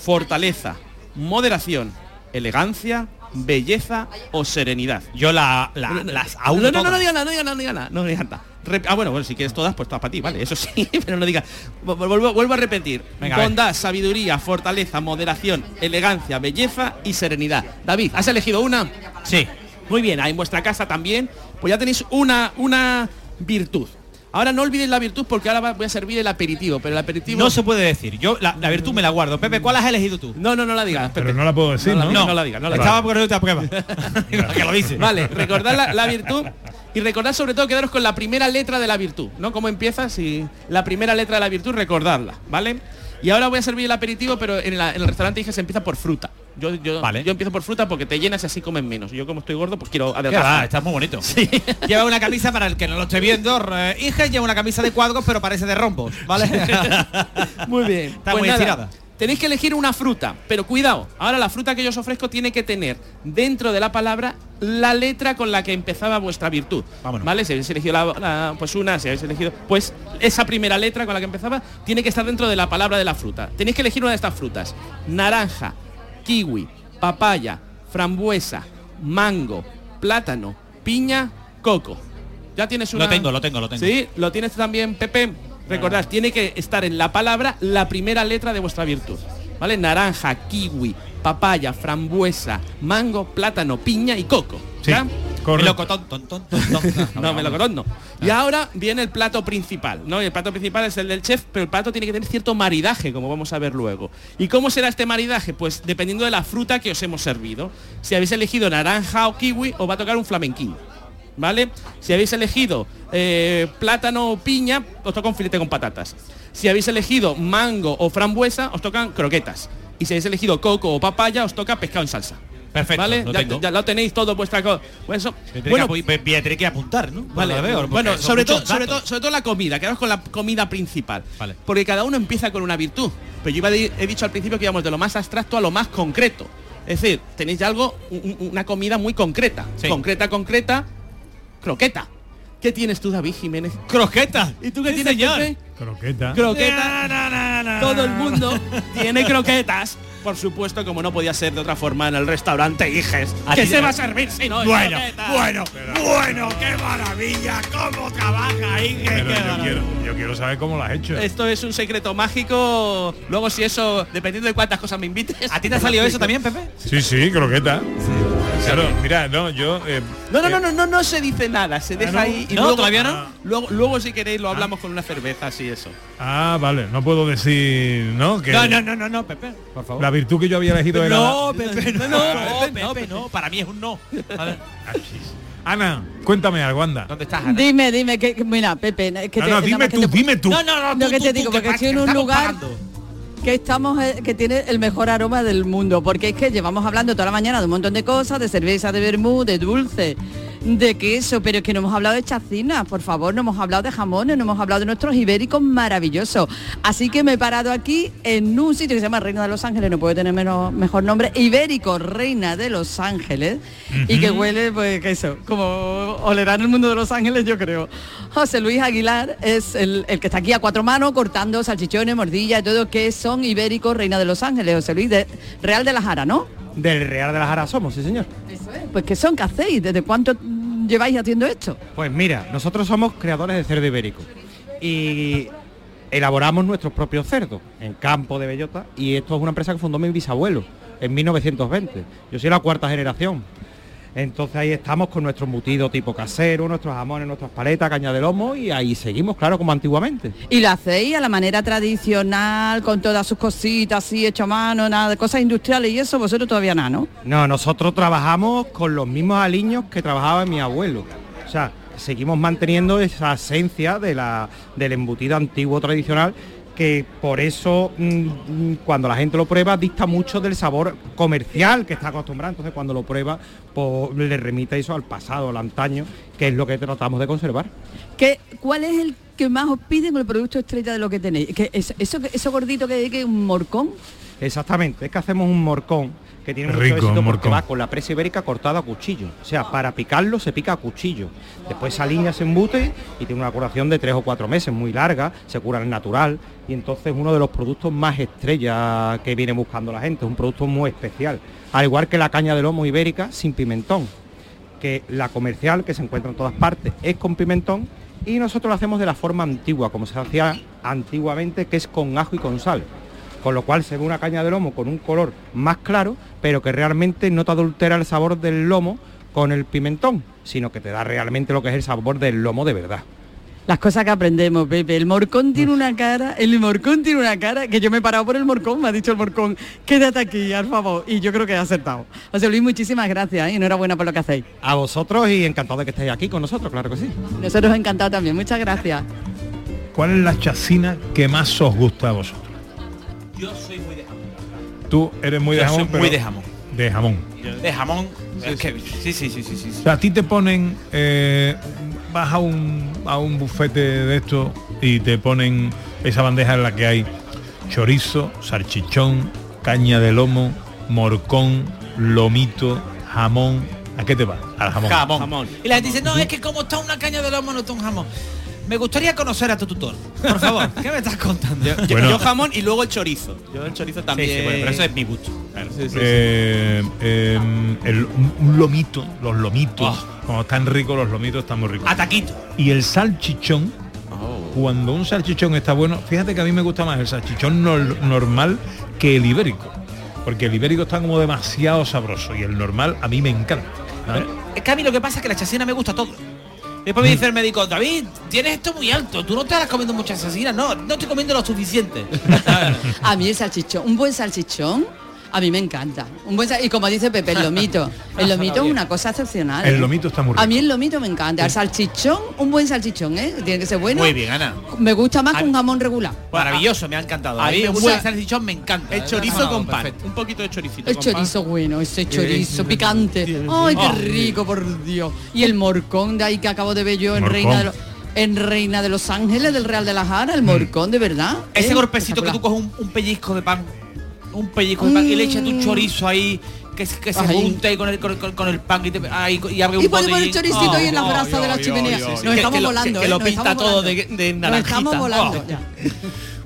fortaleza, moderación, elegancia, belleza o serenidad. Yo la, la- las aún no, no, no, no diga nada, no diga nada, no diga nada, no diga nada. Ah, bueno, bueno, si quieres todas, pues todas para ti, vale, eso sí, pero no digas. Vu- Vuelvo, vuelvo a repetir. Venga, a. Bondad, sabiduría, fortaleza, moderación, elegancia, belleza y serenidad. David, ¿has elegido una? Sí. Muy bien, en vuestra casa también, pues ya tenéis una, una virtud. Ahora no olvidéis la virtud porque ahora voy a servir el aperitivo, pero el aperitivo... No se puede decir. Yo la, la virtud me la guardo. Pepe, ¿cuál has elegido tú? No, no, no la digas, Pepe. Pero no la puedo decir, No ¿no? la digas, no la digas, no la digas. Estaba poniéndote a prueba. que lo dice. Vale, recordad la, la virtud y recordad sobre todo quedaros con la primera letra de la virtud, ¿no? ¿Cómo empieza? Si la primera letra de la virtud, recordadla, ¿vale? Y ahora voy a servir el aperitivo, pero en, la- en el restaurante dije se empieza por fruta. Yo, yo, Vale. yo empiezo por fruta porque te llenas y así comen menos. Yo como estoy gordo, pues quiero adelgazar. va, está muy bonito. Lleva una camisa para el que no lo esté viendo. eh, Hija lleva una camisa de cuadros, pero parece de rombos, ¿vale? Muy bien. Está Pues muy nada, estirada. Tenéis que elegir una fruta, pero cuidado, ahora la fruta que yo os ofrezco tiene que tener dentro de la palabra la letra con la que empezaba vuestra virtud. Vámonos. ¿Vale? Si habéis elegido la, la- pues una, si habéis elegido, pues esa primera letra con la que empezaba tiene que estar dentro de la palabra de la fruta. Tenéis que elegir una de estas frutas. Naranja, kiwi, papaya, frambuesa, mango, plátano, piña, coco. Ya tienes una. Lo tengo, lo tengo, lo tengo. Sí, lo tienes también, Pepe. Recordad, tiene que estar en la palabra la primera letra de vuestra virtud. ¿vale? Naranja, kiwi, papaya, frambuesa, mango, plátano, piña y coco. ¿ya? Melocotón, ton, ton. No, melocotón no. Y ahora viene el plato principal, ¿no? Y el plato principal es el del chef, pero el plato tiene que tener cierto maridaje, como vamos a ver luego. ¿Y cómo será este maridaje? Pues dependiendo de la fruta que os hemos servido. Si habéis elegido naranja o kiwi, os va a tocar un flamenquín. ¿Vale? Si habéis elegido eh, plátano o piña, os toca un filete con patatas. Si habéis elegido mango o frambuesa, os tocan croquetas. Y si habéis elegido coco o papaya, os toca pescado en salsa. Perfecto, ¿Vale? lo Ya, lo tenéis todo vuestra co- pues Bueno, apu- voy a tener que apuntar, ¿no? Vale, veo, bueno, son sobre todo, sobre, todo, sobre todo la comida, quedamos con la comida principal. Vale. Porque cada uno empieza con una virtud. Pero yo iba de- he dicho al principio que íbamos de lo más abstracto a lo más concreto. Es decir, tenéis ya algo, un- un- una comida muy concreta. Sí. Concreta, concreta, croqueta. ¿Qué tienes tú, David Jiménez? ¡Croqueta! ¿Y tú qué Sí, tienes, señor. Pepe? Croqueta. Croqueta. Todo el mundo tiene croquetas. Por supuesto, como no podía ser de otra forma en el restaurante Iges. A ¿Qué se va a servir si no es Bueno, bueno, bueno, qué maravilla, cómo trabaja qué yo quiero, yo quiero saber cómo lo has hecho. Esto es un secreto mágico. Luego si eso, dependiendo de cuántas cosas me invites. ¿A ti te ha salido eso también, Pepe? Sí, sí, croqueta. Claro, mira, no, yo... eh, No, no, no, no, no, no se dice nada, se deja no? ahí y No, luego, todavía no. Luego, luego si queréis lo hablamos con una cerveza, así eso. Ah, vale, no puedo decir, ¿no? Que No, no, no, no, no, Pepe, por favor. la virtud que yo había elegido era... No, Pepe, no, no, Pepe, no, para mí es un no. Ana, cuéntame algo, anda. ¿dónde estás, Ana? Dime, dime, que, que- mira, Pepe, que No, te- no, dime más que tú, te- dime tú. No, no, no, Lo tú, que tú, te tú, digo, que porque estoy en un lugar pagando. Que estamos eh, que tiene el mejor aroma del mundo, porque es que llevamos hablando toda la mañana de un montón de cosas, de cerveza, de vermú, de dulce, de queso, pero es que no hemos hablado de chacinas, por favor, no hemos hablado de jamones, no hemos hablado de nuestros ibéricos maravillosos. Así que me he parado aquí en un sitio que se llama Reina de Los Ángeles, no puede tener menos, mejor nombre, Ibérico Reina de Los Ángeles, y que huele, pues, que eso, como olerá en el mundo de Los Ángeles, yo creo. José Luis Aguilar es el, el que está aquí a cuatro manos cortando salchichones, mordillas y todo, que son ibéricos Reina de Los Ángeles, José Luis, de Real de la Jara, ¿no? Del Real de la Jara somos, sí señor. Pues que son, ¿qué hacéis? ¿Desde cuánto lleváis haciendo esto? Pues mira, nosotros somos creadores de cerdo ibérico y elaboramos nuestros propios cerdos en campo de bellota y esto es una empresa que fundó mi bisabuelo en 1920. Yo soy la cuarta generación. Entonces ahí estamos con nuestro embutido tipo casero, nuestros jamones, nuestras paletas, caña de lomo y ahí seguimos, claro, como antiguamente. Y lo hacéis a la manera tradicional, con todas sus cositas así, hecho a mano, nada de cosas industriales y eso, vosotros todavía nada, ¿no? No, nosotros trabajamos con los mismos aliños que trabajaba mi abuelo. O sea, seguimos manteniendo esa esencia de la, del embutido antiguo tradicional que por eso mm, mm, cuando la gente lo prueba dista mucho del sabor comercial que está acostumbrado. Entonces cuando lo prueba pues, le remite eso al pasado, al antaño, que es lo que tratamos de conservar. ¿Qué, ¿Cuál es el que más os piden el producto estrella de lo que tenéis? ¿Que es- eso, eso gordito que que es un morcón? Exactamente, es que hacemos un morcón que tiene Rico, mucho éxito un porque morcón. va con la presa ibérica cortada a cuchillo. O sea, para picarlo se pica a cuchillo. Después se alinea, se embute y tiene una curación de tres o cuatro meses, muy larga, se cura al natural y entonces es uno de los productos más estrella que viene buscando la gente, es un producto muy especial. Al igual que la caña de lomo ibérica sin pimentón, que la comercial que se encuentra en todas partes es con pimentón y nosotros lo hacemos de la forma antigua, como se hacía antiguamente, que es con ajo y con sal. Con lo cual se ve una caña de lomo con un color más claro, pero que realmente no te adultera el sabor del lomo con el pimentón, sino que te da realmente lo que es el sabor del lomo de verdad. Las cosas que aprendemos, Pepe. El morcón tiene una cara, el morcón tiene una cara, que yo me he parado por el morcón, me ha dicho el morcón, quédate aquí, al favor. Y yo creo que he acertado. José Luis, muchísimas gracias ¿eh? y enhorabuena por lo que hacéis. A vosotros y encantado de que estéis aquí con nosotros, claro que sí. Nosotros encantados también, muchas gracias. ¿Cuál es la chacina que más os gusta a vosotros? Yo soy muy de jamón. Tú eres muy de Yo jamón. soy muy de jamón. De jamón. Yo De jamón. es que- sí, sí, sí, sí, sí. O sea, a ti te ponen, eh, vas a un, a un bufete de esto y te ponen esa bandeja en la que hay chorizo, salchichón, caña de lomo, morcón, lomito, jamón. ¿A qué te va? Al jamón. Jamón. Y la gente dice, no, es que como está una caña de lomo, no está un jamón. Me gustaría conocer a tu tutor. Por favor, ¿qué me estás contando? Yo, Bueno. yo jamón y luego el chorizo. Yo el chorizo también. Sí, sí, bueno, pero eso es mi gusto. Sí, sí, sí. Eh, eh, el- un, lomito, los lomitos. Oh. Como están ricos los lomitos, están muy ricos. A taquito. Y el salchichón, cuando un salchichón está bueno, fíjate que a mí me gusta más el salchichón nor- normal que el ibérico. Porque el ibérico está como demasiado sabroso y el normal a mí me encanta. ¿sabes? Es que a mí lo que pasa es que la chacina me gusta todo. Después me dice el médico, David, tienes esto muy alto, tú no te estás comiendo mucha chacina. No, no estoy comiendo lo suficiente. A mí el salchichón, un buen salchichón, a mí me encanta. Un buen sal- y como dice Pepe, el lomito. El lomito es una cosa excepcional. El lomito está muy rico. A mí el lomito me encanta. El salchichón, un buen salchichón, ¿eh? Tiene que ser bueno. Muy bien, Ana. Me gusta más que un jamón regular. Maravilloso, me ha encantado. A mí me un gusta- buen salchichón me encanta. El chorizo con pan. perfecto. Un poquito de choricito. El con pan. chorizo bueno, ese chorizo picante. Ay, qué Oh. rico, por Dios. Y el morcón de ahí que acabo de ver yo en Morcón. Reina de los en Reina de los Ángeles del Real de la Jara, el morcón de verdad. Ese ¿eh? golpecito que tú coges un, un pellizco de pan, un pellizco de pan y le echas tu chorizo ahí, que, se- que se Ahí. junte ahí con el, con, con- con el pan y, te, ahí, y abre un Y ponemos el choricito ahí en la Oh, brasa de la chimenea. ay, Nos ay. estamos que lo- volando, que ¿eh? lo Nos pinta estamos todo volando. de- de Nos naranjita. estamos volando Oh. ya.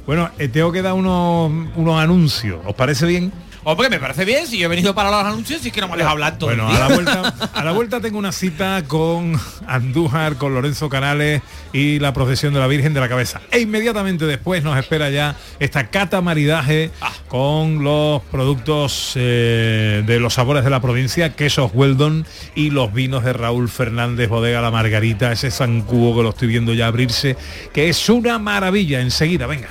Bueno, eh, tengo que dar unos, unos anuncios. ¿Os parece bien? Hombre, me parece bien, si yo he venido para los anuncios y es que no me les hablar todo Bueno, el a día. la vuelta, a la vuelta tengo una cita con Andújar, con Lorenzo Canales y la procesión de la Virgen de la Cabeza. E inmediatamente después nos espera ya esta cata maridaje Ah. con los productos eh, de los sabores de la provincia, quesos Weldon y los vinos de Raúl Fernández, Bodega La Margarita, ese zancudo que lo estoy viendo ya abrirse, que es una maravilla. Enseguida, venga.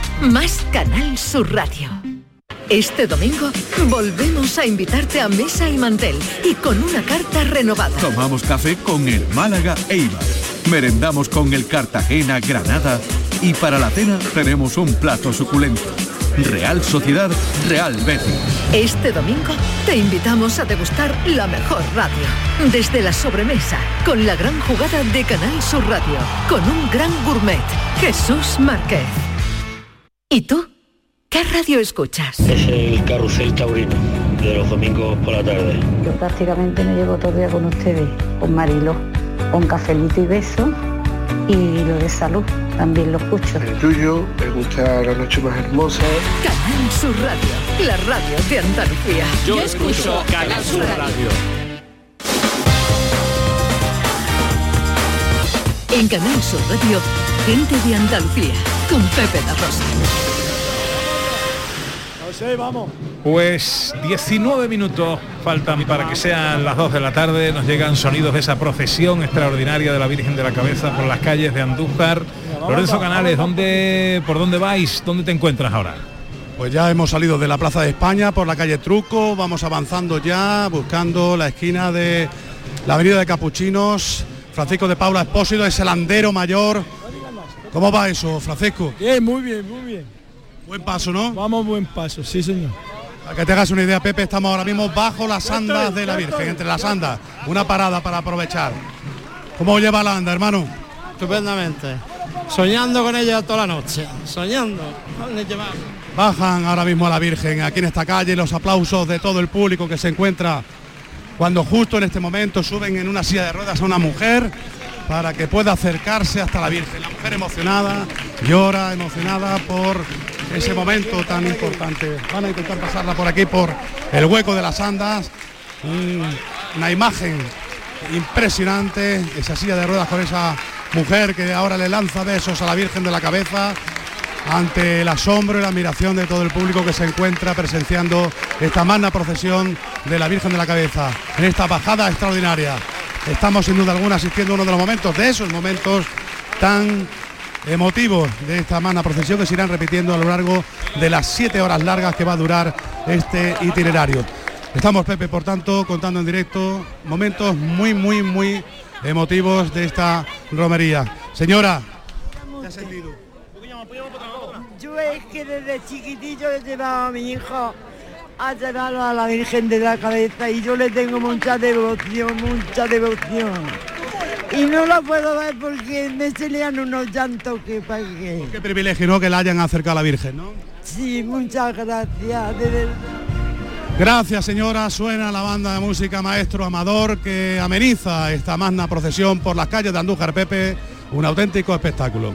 más Canal Sur Radio. Este domingo volvemos a invitarte a mesa y mantel y con una carta renovada. Tomamos café con el Málaga Eibar. Merendamos con el Cartagena Granada. Y para la cena tenemos un plato suculento. Real Sociedad, Real Betis. Este domingo te invitamos a degustar la mejor radio. Desde la sobremesa, con la gran jugada de Canal Sur Radio, con un gran gourmet, Jesús Márquez. ¿Y tú? ¿Qué radio escuchas? Es el carrusel taurino de los domingos por la tarde. Yo prácticamente me llevo todo el día con ustedes, con Marilo, con cafelito y beso y lo de salud, también lo escucho. El tuyo, me gusta la noche más hermosa. Canal Sur Radio, la radio de Andalucía. Yo escucho Canal Sur Radio. En Canal Sur Radio, gente de Andalucía, con Pepe da Rosa. vamos. Pues 19 minutos faltan para que sean las 2 de la tarde. Nos llegan sonidos de esa procesión extraordinaria de la Virgen de la Cabeza por las calles de Andújar. Lorenzo Canales, ¿dónde, ¿por dónde vais? ¿Dónde te encuentras ahora? Pues ya hemos salido de la Plaza de España por la calle Truco, vamos avanzando ya, buscando la esquina de la Avenida de Capuchinos. Francisco de Paula Espósito es el andero mayor. ¿Cómo va eso, Francisco? Bien, muy bien, muy bien. Buen paso, ¿no? Vamos buen paso, sí señor. Para que te hagas una idea, Pepe, estamos ahora mismo bajo las andas de la Virgen, entre las andas. Una parada para aprovechar. ¿Cómo lleva la anda, hermano? Estupendamente. Soñando con ella toda la noche. Soñando. ¿Dónde llevamos? Bajan ahora mismo a la Virgen aquí en esta calle los aplausos de todo el público que se encuentra cuando justo en este momento suben en una silla de ruedas a una mujer para que pueda acercarse hasta la Virgen. La mujer emocionada, llora emocionada por ese momento tan importante. Van a intentar pasarla por aquí, por el hueco de las andas. Mm, Una imagen impresionante, esa silla de ruedas con esa mujer que ahora le lanza besos a la Virgen de la cabeza ante el asombro y la admiración de todo el público que se encuentra presenciando esta magna procesión de la Virgen de la Cabeza en esta bajada extraordinaria. Estamos sin duda alguna asistiendo a uno de los momentos, de esos momentos tan emotivos de esta magna procesión que se irán repitiendo a lo largo de las siete horas largas que va a durar este itinerario. Estamos, Pepe, por tanto, contando en directo momentos muy, muy, muy emotivos de esta romería. Señora, ¿qué ha sentido? Yo es que desde chiquitillo he llevado a mi hijo ha llegado a la Virgen de la Cabeza y yo le tengo mucha devoción, mucha devoción. Y no la puedo ver porque me salían unos llantos que pagué. Qué privilegio, ¿no? Que la hayan acercado a la Virgen, ¿no? Sí, muchas gracias. de verdad. Gracias, señora. Suena la banda de música Maestro Amador que ameniza esta magna procesión por las calles de Andújar Pepe. Un auténtico espectáculo.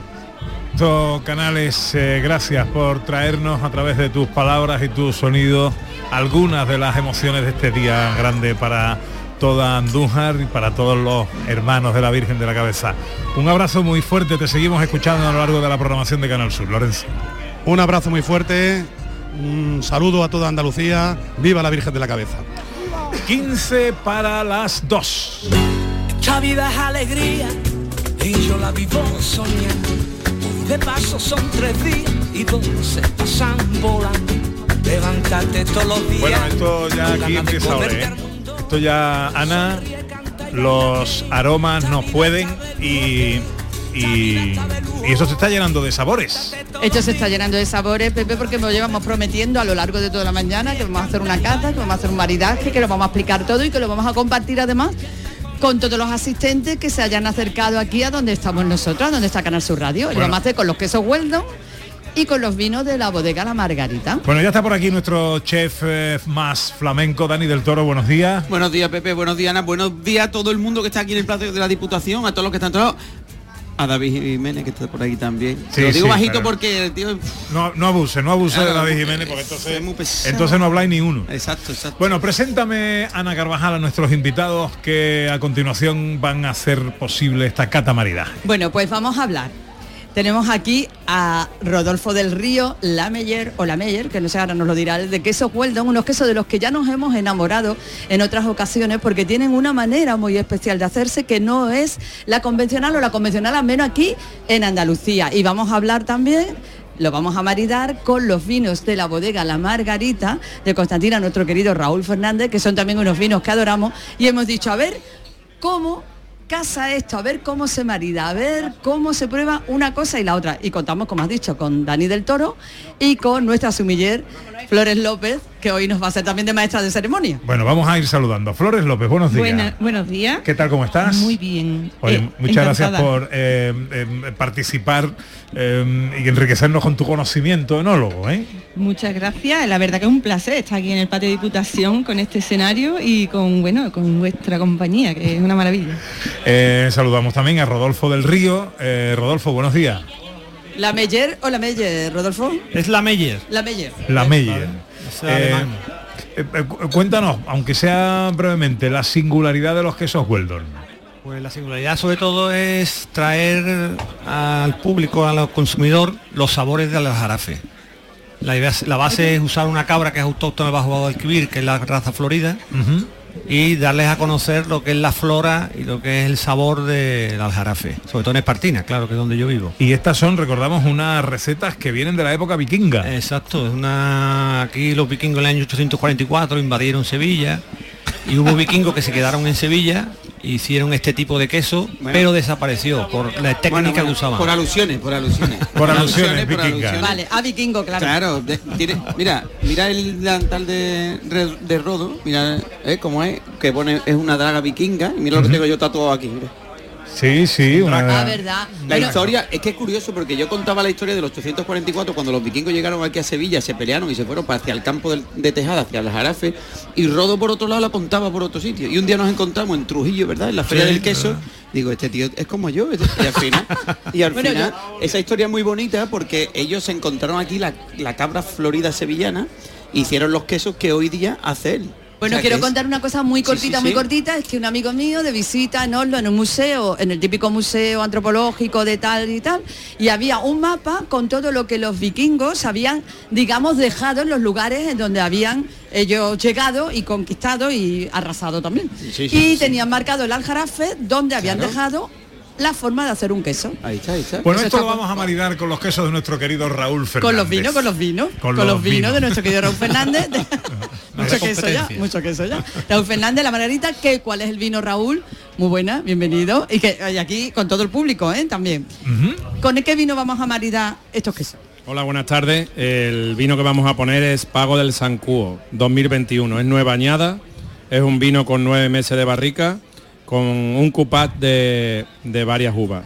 Canales, eh, gracias por traernos a través de tus palabras y tus sonidos algunas de las emociones de este día grande para toda Andújar y para todos los hermanos de la Virgen de la Cabeza. Un abrazo muy fuerte, te seguimos escuchando a lo largo de la programación de Canal Sur, Lorenzo. Un abrazo muy fuerte. Un saludo a toda Andalucía. Viva la Virgen de la Cabeza. 15 para las 2. Esta vida es alegría y yo la vivo soñando. De paso son tres días y dos se pasan volando. Levantarte todos los días. Bueno, esto ya aquí empieza ahora, ¿eh? Esto ya, Ana, los aromas nos pueden y, y, y eso se está llenando de sabores. Esto se está llenando de sabores, Pepe, porque nos llevamos prometiendo a lo largo de toda la mañana que vamos a hacer una cata, que vamos a hacer un maridaje, que lo vamos a explicar todo y que lo vamos a compartir además con todos los asistentes que se hayan acercado aquí a donde estamos nosotros, a donde está Canal Sur Radio. Y lo vamos a hacer con los quesos Weldon y con los vinos de la bodega La Margarita. Bueno, ya está por aquí nuestro chef eh, más flamenco, Dani del Toro, buenos días. Buenos días, Pepe. Buenos días, Ana. Buenos días a todo el mundo que está aquí en el plato de la Diputación, a todos los que están todos. A David Jiménez, que está por aquí también. Sí, Lo digo sí, bajito pero- porque el tío... No, no abuse, no abuse de David Jiménez porque entonces, pesado. entonces no habláis ni uno. Exacto, exacto. Bueno, preséntame, Ana Carvajal, a nuestros invitados que a continuación van a hacer posible esta catamaridad. Bueno, pues vamos a hablar. Tenemos aquí a Rodolfo del Río Lameyer o Lameyer, que no sé, ahora nos lo dirá, de quesos Weldon, unos quesos de los que ya nos hemos enamorado en otras ocasiones porque tienen una manera muy especial de hacerse que no es la convencional o la convencional, al menos aquí en Andalucía. Y vamos a hablar también lo vamos a maridar con los vinos de la bodega La Margarita de Constantina, nuestro querido Raúl Fernández, que son también unos vinos que adoramos. Y hemos dicho, a ver, ¿cómo casa esto? A ver cómo se marida, a ver cómo se prueba una cosa y la otra. Y contamos, como has dicho, con Dani del Toro y con nuestra sumiller Flores López, que hoy nos va a ser también de maestra de ceremonia. Bueno, vamos a ir saludando. Flores López, buenos días. Buena- buenos días. ¿Qué tal, cómo estás? Muy bien. Oye, Eh, muchas gracias por eh, eh, participar eh, y enriquecernos con tu conocimiento enólogo, ¿eh? Muchas gracias. La verdad que es un placer estar aquí en el patio de Diputación con este escenario y con bueno con vuestra compañía, que es una maravilla. Eh, saludamos también a Rodolfo del Río. Eh, Rodolfo, buenos días. ¿La Meyer o la Meyer, Rodolfo? Es la Meyer. La Meyer. La Meyer. Cuéntanos, aunque sea brevemente, la singularidad de los quesos Weldon. Pues la singularidad sobre todo es traer al público, al consumidor, los sabores del jarafe. La, idea la base es usar una cabra que es autóctona bajo Guadalquivir, que es la raza florida, y darles a conocer lo que es la flora y lo que es el sabor del aljarafe, sobre todo en Espartina, claro, que es donde yo vivo. Y estas son, recordamos, unas recetas que vienen de la época vikinga. Exacto, es una aquí los vikingos en el año 844 invadieron Sevilla y hubo vikingos que se quedaron en Sevilla hicieron este tipo de queso, pero desapareció por la técnica Bueno, bueno, que usaban. Por alusiones, por alusiones. Por alusiones, por vikingas. alusiones. Vale, a vikingo, claro. Claro, de- tiene- mira, mira el delantal de, de Rodo, mira eh, cómo es, que pone, es una draga vikinga, y mira lo que tengo yo tatuado aquí, mira. Sí, sí, una... Ah, verdad. La historia, es que es curioso porque yo contaba la historia del 844 cuando los vikingos llegaron aquí a Sevilla, se pelearon y se fueron para hacia el campo de Tejada, hacia el Jarafe, y Rodo por otro lado la contaba por otro sitio. Y un día nos encontramos en Trujillo, ¿verdad? En la Feria Sí, del Queso. Digo, este tío es como yo. este- Y al final, y al Bueno, final esa historia es muy bonita porque ellos se encontraron aquí la, la cabra florida sevillana, hicieron los quesos que hoy día hace él. Bueno, O sea, quiero contar una cosa muy cortita, sí, muy sí. cortita, es que un amigo mío de visita en Oslo, en un museo, en el típico museo antropológico de tal y tal, y había un mapa con todo lo que los vikingos habían, digamos, dejado en los lugares en donde habían ellos llegado y conquistado y arrasado también. Sí, sí, y sí. tenían marcado el aljarafe donde habían Claro. dejado la forma de hacer un queso. Ahí está, ahí está. Bueno, Eso esto está lo vamos a maridar con los quesos de nuestro querido Raúl Fernández. Con los vinos, con los vinos, Con con, los los, vinos, vinos. de nuestro querido Raúl Fernández. mucho queso ya, mucho queso ya. Raúl Fernández, la Margarita, ¿qué, ¿cuál es el vino Raúl? Muy buena, bienvenido. Y que y aquí con todo el público, ¿eh? También. Ujú. ¿Con qué vino vamos a maridar estos quesos? Hola, buenas tardes. El vino que vamos a poner es Pago del Sancuo 2021. Es nueva añada, es un vino con nueve meses de barrica, con un cupat de, de varias uvas.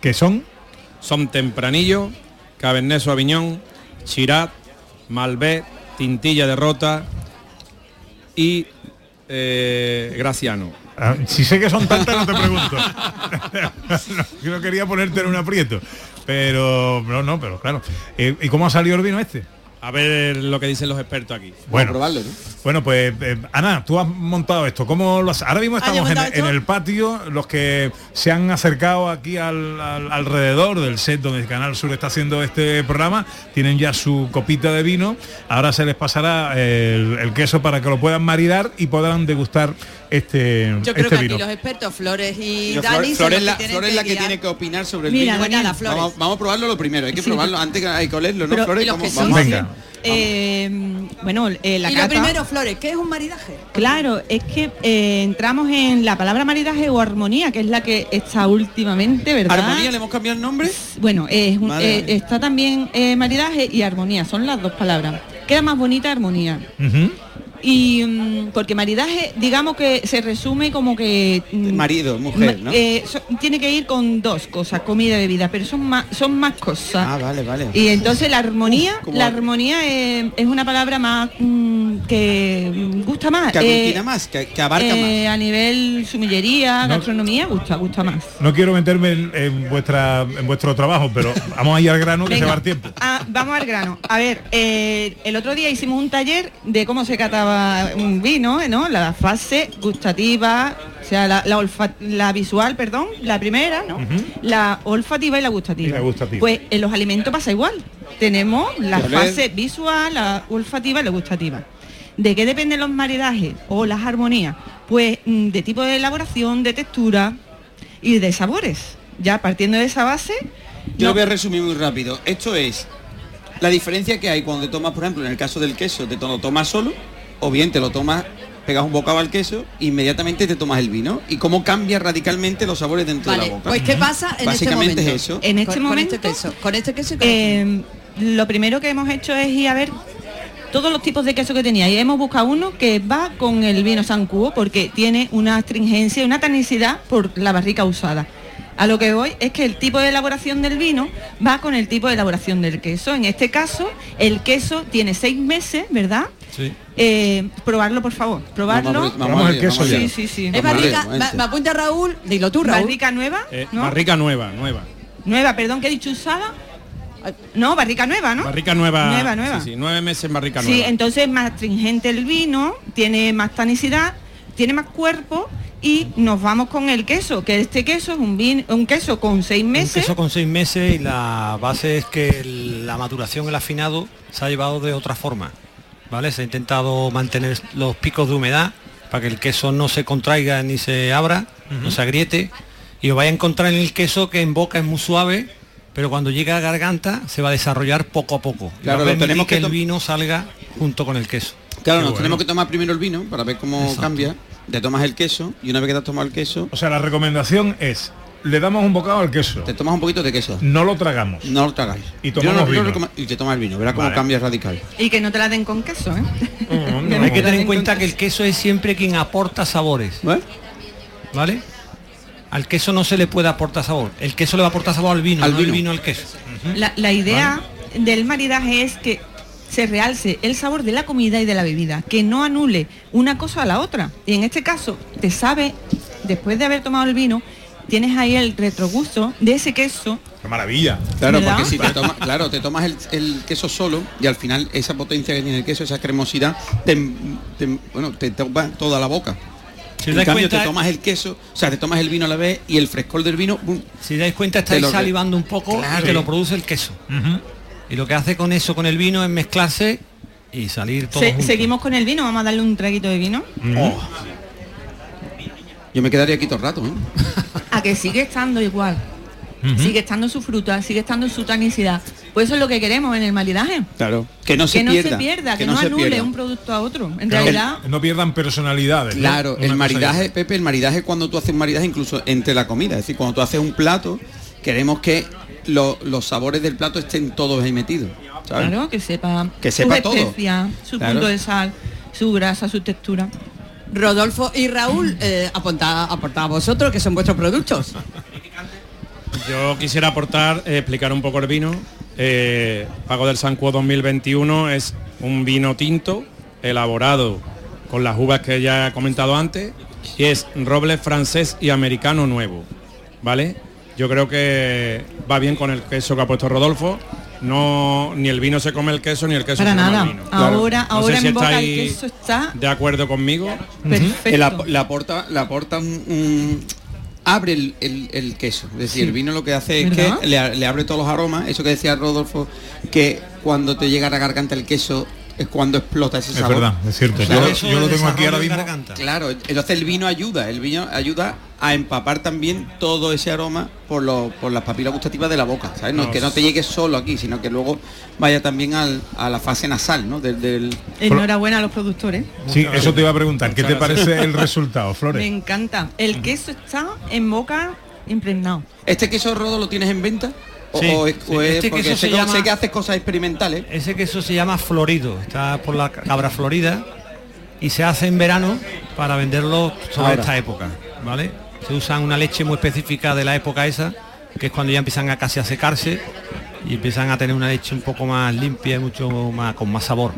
¿Qué son? Son Tempranillo, Cabernet Sauvignon, Chirat, Malbec, Tintilla de Rota y eh, Graciano. Ah, si sé que son tantas, no te pregunto. no, yo no quería ponerte en un aprieto. Pero, no, no, pero claro. Eh, ¿Y cómo ha salido el vino este? A ver lo que dicen los expertos aquí. Bueno, bueno, pues eh, Ana, tú has montado esto. ¿Cómo lo has- Ahora mismo Ah, ¿yo he estamos en, el patio, los que se han acercado aquí al, al- alrededor del set donde el Canal Sur está haciendo este programa, tienen ya su copita de vino. Ahora se les pasará el, el queso para que lo puedan maridar y podrán degustar este, Yo creo este que vino. aquí los expertos, Flores y Yo, Dani, Flor, son Flor los es la, que guiar. tiene que opinar sobre el Mira, vino. nada, Flores. Vamos, vamos a probarlo lo primero, hay que Sí. probarlo antes que hay que olerlo, ¿no, Pero- Flores? Vamos- que vamos. Eh, bueno, eh, la y lo primero, Flores, ¿qué es un maridaje? Claro, es que eh, entramos en la palabra maridaje o armonía, que es la que está últimamente, ¿verdad? ¿Armonía le hemos cambiado el nombre? Bueno, es un- eh, está también eh, maridaje y armonía, son las dos palabras. Queda más bonita armonía. Y mm, porque maridaje, digamos que se resume como que mm, Marido, mujer, ¿no? eh, so- tiene que ir con dos cosas, comida y bebida, pero son más, son más cosas. Ah, vale, vale. Y entonces la armonía, Uf, la armonía es, es una palabra más mm, que gusta más. Que aglutina más, que, que abarca eh, A nivel sumillería, No. gastronomía, gusta, gusta más. No quiero meterme en, en vuestra en vuestro trabajo, pero vamos a ir al grano que se Venga. va el tiempo. Ah, vamos al grano. A ver, eh, el otro día hicimos un taller de cómo se cataba un vino, ¿no? La fase gustativa, o sea, la, la olfa- la visual, perdón, la primera, ¿no? La olfativa y la gustativa. Y la gustativa. Pues en los alimentos pasa igual. Tenemos la fase visual, la olfativa y la gustativa. ¿De qué dependen los maridajes o las armonías? Pues mm, de tipo de elaboración, de textura y de sabores. Ya partiendo de esa base, Yo no- lo voy a resumir muy rápido. Esto es la diferencia que hay cuando te tomas, por ejemplo, en el caso del queso, te lo tomas solo, o bien te lo tomas, pegas un bocado al queso, inmediatamente te tomas el vino. Y cómo cambia radicalmente los sabores dentro de la boca. pues ¿qué pasa en este Básicamente momento? es eso. En este Con- con momento, este queso, con este queso y con eh, lo primero que hemos hecho es ir a ver todos los tipos de queso que tenía y hemos buscado uno que va con el vino San Cubo porque tiene una astringencia, una tanicidad por la barrica usada. A lo que voy es que el tipo de elaboración del vino va con el tipo de elaboración del queso. En este caso, el queso tiene seis meses, ¿verdad? Sí. Eh, probarlo, por favor. Probarlo. Vamos vamos el queso vamos ya. Sí, sí, sí. Es barrica, me, me apunta Raúl, dilo tú, Raúl. Barrica nueva, Eh, ¿no? Barrica nueva, nueva. Nueva, perdón, que he dicho usada. No, barrica nueva, ¿no? Barrica nueva. Nueva, nueva. Sí, sí, nueve meses en barrica Sí, nueva. entonces más astringente el vino, tiene más tanicidad, tiene más cuerpo y nos vamos con el queso, que este queso es un vino, un queso con seis Un meses. queso con seis meses y la base es que el- la maturación, el afinado, se ha llevado de otra forma. ¿Vale? Se ha intentado mantener los picos de humedad para que el queso no se contraiga ni se abra, no se agriete. Y os vais a encontrar en el queso que en boca es muy suave, pero cuando llega a garganta se va a desarrollar poco a poco. Claro, va a tenemos que que el vino salga junto con el queso. Claro, Qué nos bueno. tenemos que tomar primero el vino para ver cómo Exacto. cambia. Te tomas el queso y una vez que te has tomado el queso, O sea, la recomendación es, le damos un bocado al queso. te tomas un poquito de queso. No lo tragamos. No lo tragáis. Y tomamos no- vino. y te tomas el vino, verás cómo cambia radical. Y que no te la den con queso, ¿eh? Hay que tener en cuenta que el queso es siempre quien aporta sabores. ¿Vale? Al queso no se le puede aportar sabor. El queso le va a aportar sabor al vino, Al no el vino. vino al queso. La, la idea del maridaje es que se realce el sabor de la comida y de la bebida, que no anule una cosa a la otra. Y en este caso, te sabe, después de haber tomado el vino, tienes ahí el retrogusto de ese queso. ¡Qué maravilla! Claro, ¿Verdad? porque si te tomas, claro, te tomas el, el queso solo y al final esa potencia que tiene el queso, esa cremosidad, te, te- bueno, te toma toda la boca. Si en cambio, cuenta- te tomas el queso, o sea, te tomas el vino a la vez y el frescor del vino. Si dais cuenta, estáis lo salivando un poco Claro. y te lo produce el queso. Y lo que hace con eso, con el vino, es mezclarse y salir todo Se- junto. seguimos con el vino, vamos a darle un traguito de vino. Oh. Yo me quedaría aquí todo el rato, ¿eh? A que sigue estando igual. Sigue estando su fruta, sigue estando su tanicidad. Pues eso es lo que queremos en el maridaje. Claro. Que no se que no pierda. se pierda, que, no no, se anule pierda. un producto a otro. En Claro, realidad, no pierdan personalidades. ¿no? Claro, el maridaje. Pepe, el maridaje es cuando tú haces un maridaje incluso entre la comida. Es decir, cuando tú haces un plato, queremos que lo- los sabores del plato estén todos ahí metidos. ¿sabes? Claro, que sepa, Que sepa sus todo. su Claro. punto de sal, su grasa, su textura. Rodolfo y Raúl, eh, apuntad, aportad a vosotros, que son vuestros productos. Yo quisiera aportar, eh, explicar un poco el vino. Eh, Pago del Sancuo 2021 es un vino tinto elaborado con las uvas que ya he comentado antes y es roble francés y americano nuevo, ¿vale? Yo creo que va bien con el queso que ha puesto Rodolfo. No, ni el vino se come el queso ni el queso Para se come el vino. Ahora, No sé ahora si en boca el estáis queso está de acuerdo conmigo. Perfecto. La, la aporta, la aporta un, un- abre el, el- el queso. Es decir, Sí. el vino lo que hace es ¿Verdad? que le, le abre todos los aromas. Eso que decía Rodolfo, que cuando te llega a la garganta el queso es cuando explota ese Es sabor. verdad, es cierto. Claro, Yo- yo lo tengo aquí ahora mismo. Claro, entonces el vino ayuda, el vino ayuda a empapar también todo ese aroma por, lo- por las papilas gustativas de la boca, ¿sabes? No, No. que no te llegue solo aquí, sino que luego vaya también al- a la fase nasal, ¿no? Del, del- Enhorabuena a los productores. Sí, eso te iba a preguntar. ¿Qué te parece el resultado, Me Flores? encanta. El queso está en boca impregnado. ¿Este queso rodo lo tienes en venta? ¿O, Sí, o es- sí, o es- este porque queso sé, se que- llama- sé que haces cosas experimentales. Ese queso se llama florido, está por la cabra florida y se hace en verano para venderlo sobre Ahora. esta época, ¿vale? Se usa una leche muy específica de la época esa, que es cuando ya empiezan a casi a secarse y empiezan a tener una leche un poco más limpia y mucho más con más sabor.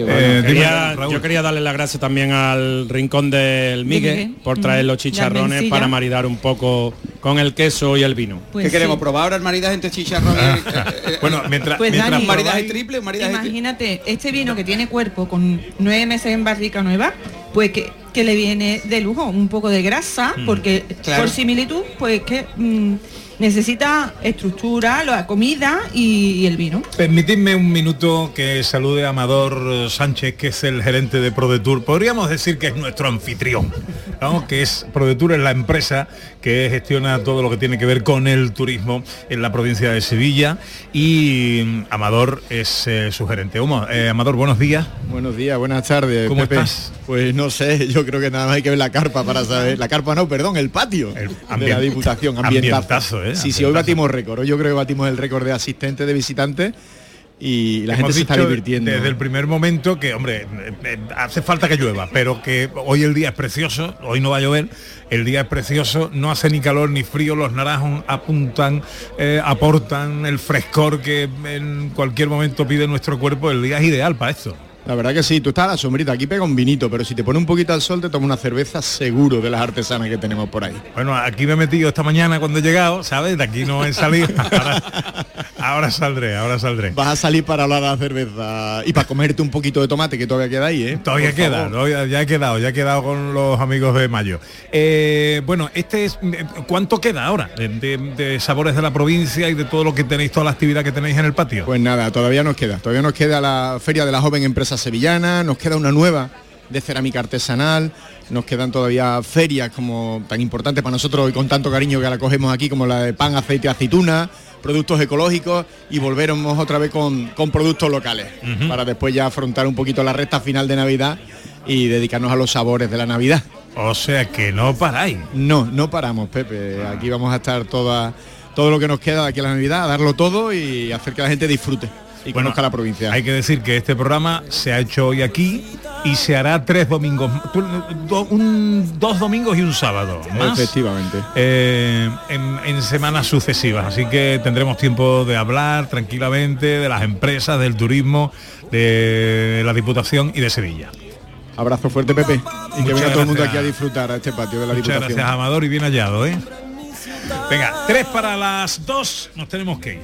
Eh, Quería- yo quería darle las gracias también al rincón del Migue Migue. por traer Mm. los chicharrones para maridar un poco con el queso y el vino. Pues ¿Qué queremos? sí. ¿Probar ahora el maridaje entre chicharrón y el- eh, Bueno, mientras, Pues mientras Dani, maridaje triple, maridaje? Imagínate, este vino que tiene cuerpo con nueve meses en barrica nueva, pues que, que le viene de lujo, un poco de grasa, Mm. porque Claro. por similitud, pues que mm, necesita estructura, la comida y, y el vino. Permitidme un minuto que salude a Amador Sánchez, que es el gerente de ProDetour. Podríamos decir que es nuestro anfitrión, ¿no? que es ProDetour es la empresa que gestiona todo lo que tiene que ver con el turismo en la provincia de Sevilla y Amador es eh, su gerente. Humo, eh, Amador, buenos días. Buenos días, buenas tardes. ¿Cómo Pepe. estás? Pues no sé, yo creo que nada más hay que ver la carpa para saber. La carpa no, perdón, el patio de la Diputación. ambientazo, ¿eh? Sí, sí, hoy batimos récord. Hoy yo creo que batimos el récord de asistentes, de visitantes y la Hemos gente se está divirtiendo. Desde el primer momento que, hombre, eh, eh, hace falta que llueva, pero que hoy el día es precioso, hoy no va a llover, el día es precioso, no hace ni calor ni frío, los naranjos apuntan, eh, aportan el frescor que en cualquier momento pide nuestro cuerpo, el día es ideal para esto. La verdad que sí, tú estás a la sombrita, aquí pega un vinito, pero si te pone un poquito al sol te toma una cerveza seguro de las artesanas que tenemos por ahí. Bueno, aquí me he metido esta mañana cuando he llegado, ¿sabes? De aquí no he salido. Ahora, ahora saldré, ahora saldré. Vas a salir para hablar de la cerveza y para comerte un poquito de tomate que todavía queda ahí, ¿eh? Todavía Por queda, favor. todavía- ya he quedado, ya he quedado con los amigos de Mayo. Eh, bueno, este es ¿cuánto queda ahora de, de- de sabores de la provincia y de todo lo que tenéis, toda la actividad que tenéis en el patio? Pues nada, todavía nos queda. Todavía nos queda la Feria de la Joven Empresa Sevillana, nos queda una nueva de cerámica artesanal, nos quedan todavía ferias como tan importantes para nosotros y con tanto cariño que la cogemos aquí como la de pan, aceite, aceituna, productos ecológicos y volveremos otra vez con, con productos locales para después ya afrontar un poquito la recta final de Navidad y dedicarnos a los sabores de la Navidad. O sea que no paráis. No, no paramos, Pepe. Aquí vamos a estar toda, todo lo que nos queda de aquí a la Navidad, a darlo todo y hacer que la gente disfrute y Bueno, conozca la provincia. Hay que decir que este programa se ha hecho hoy aquí y se hará tres domingos, un- dos domingos y un sábado. más, Efectivamente. eh, en, en semanas sucesivas. Así que tendremos tiempo de hablar tranquilamente de las empresas, del turismo, de la Diputación y de Sevilla. Abrazo fuerte, Pepe. Y que Muchas venga todo el mundo aquí a disfrutar a este patio de la Muchas Diputación. gracias, Amador, y bien hallado, ¿eh? Venga, tres para las dos, nos tenemos que ir.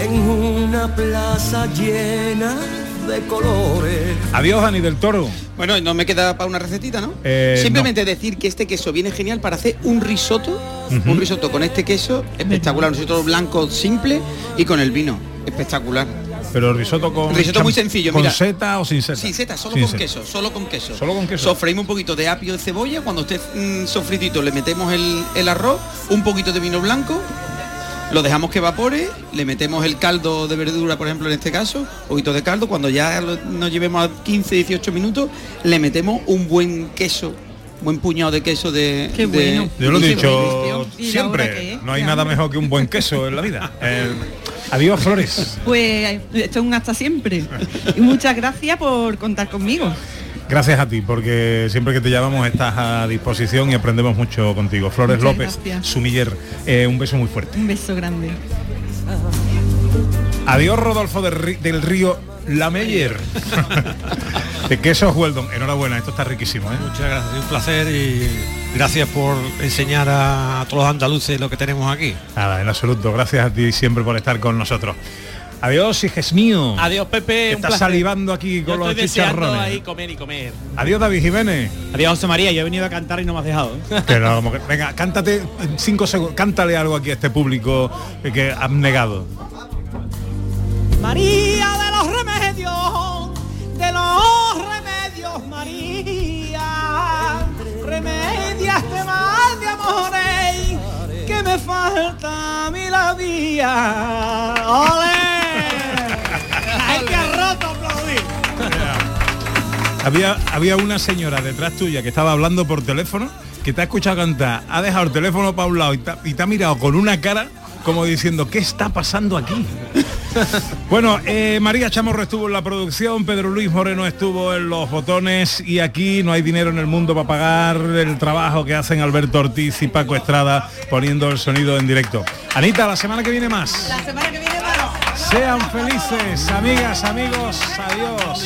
En una plaza llena de colores. Adiós, Dani del Toro. Bueno, no me queda para una recetita, ¿no? Eh, Simplemente decir que este queso viene genial para hacer un risotto, un risotto con este queso espectacular, un risotto blanco simple y con el vino, espectacular. Pero risotto con Risotto muy sencillo, con mira. seta o sin seta. Sí, seta, solo Sin con seta. queso, solo con queso. Solo con queso. Sofreímos un poquito de apio de cebolla, cuando esté mm, sofritito le metemos el, el arroz, un poquito de vino blanco, lo dejamos que evapore, le metemos el caldo de verdura, por ejemplo, en este caso, poquito de caldo, cuando ya lo- nos llevemos a 15, 18 minutos, le metemos un buen queso buen puñado de queso de... Qué de- bueno. Yo lo he dicho ¿Y la hora qué siempre, no hay nada mejor que un buen queso en la vida. Eh, adiós, Flores. Pues esto es un hasta siempre. Y muchas gracias por contar conmigo. Gracias a ti, porque siempre que te llamamos estás a disposición y aprendemos mucho contigo. Flores Muchas López, gracias. Sumiller, eh, un beso muy fuerte. Un beso grande. Adiós, Rodolfo del, del Río Lameyer. de quesos Weldon. Enhorabuena, esto está riquísimo. ¿eh? Muchas gracias, un placer y gracias por enseñar a todos los andaluces lo que tenemos aquí. Nada, en absoluto. Gracias a ti siempre por estar con nosotros. Adiós, hijes mío. Adiós, Pepe. Que estás salivando aquí Yo con los estoy deseando chicharrones. ahí comer y comer. Adiós, David Jiménez. Adiós, José María. Yo he venido a cantar y no me has dejado. Pero como que- venga, cántate cinco segundos, cántale algo aquí a este público que has negado. María de los remedios, de los remedios, María. Remedia este mal de amores que me falta a mí la vía. ¡Ole! Había, había una señora detrás tuya que estaba hablando por teléfono, que te ha escuchado cantar, ha dejado el teléfono para un lado y te, ha- y te ha mirado con una cara como diciendo, ¿qué está pasando aquí? bueno, eh, María Chamorro estuvo en la producción, Pedro Luis Moreno estuvo en los botones y aquí no hay dinero en el mundo para pagar el trabajo que hacen Alberto Ortiz y Paco Estrada poniendo el sonido en directo. Anita, la semana que viene más. La semana que viene más. Sean felices, amigas, amigos. Adiós.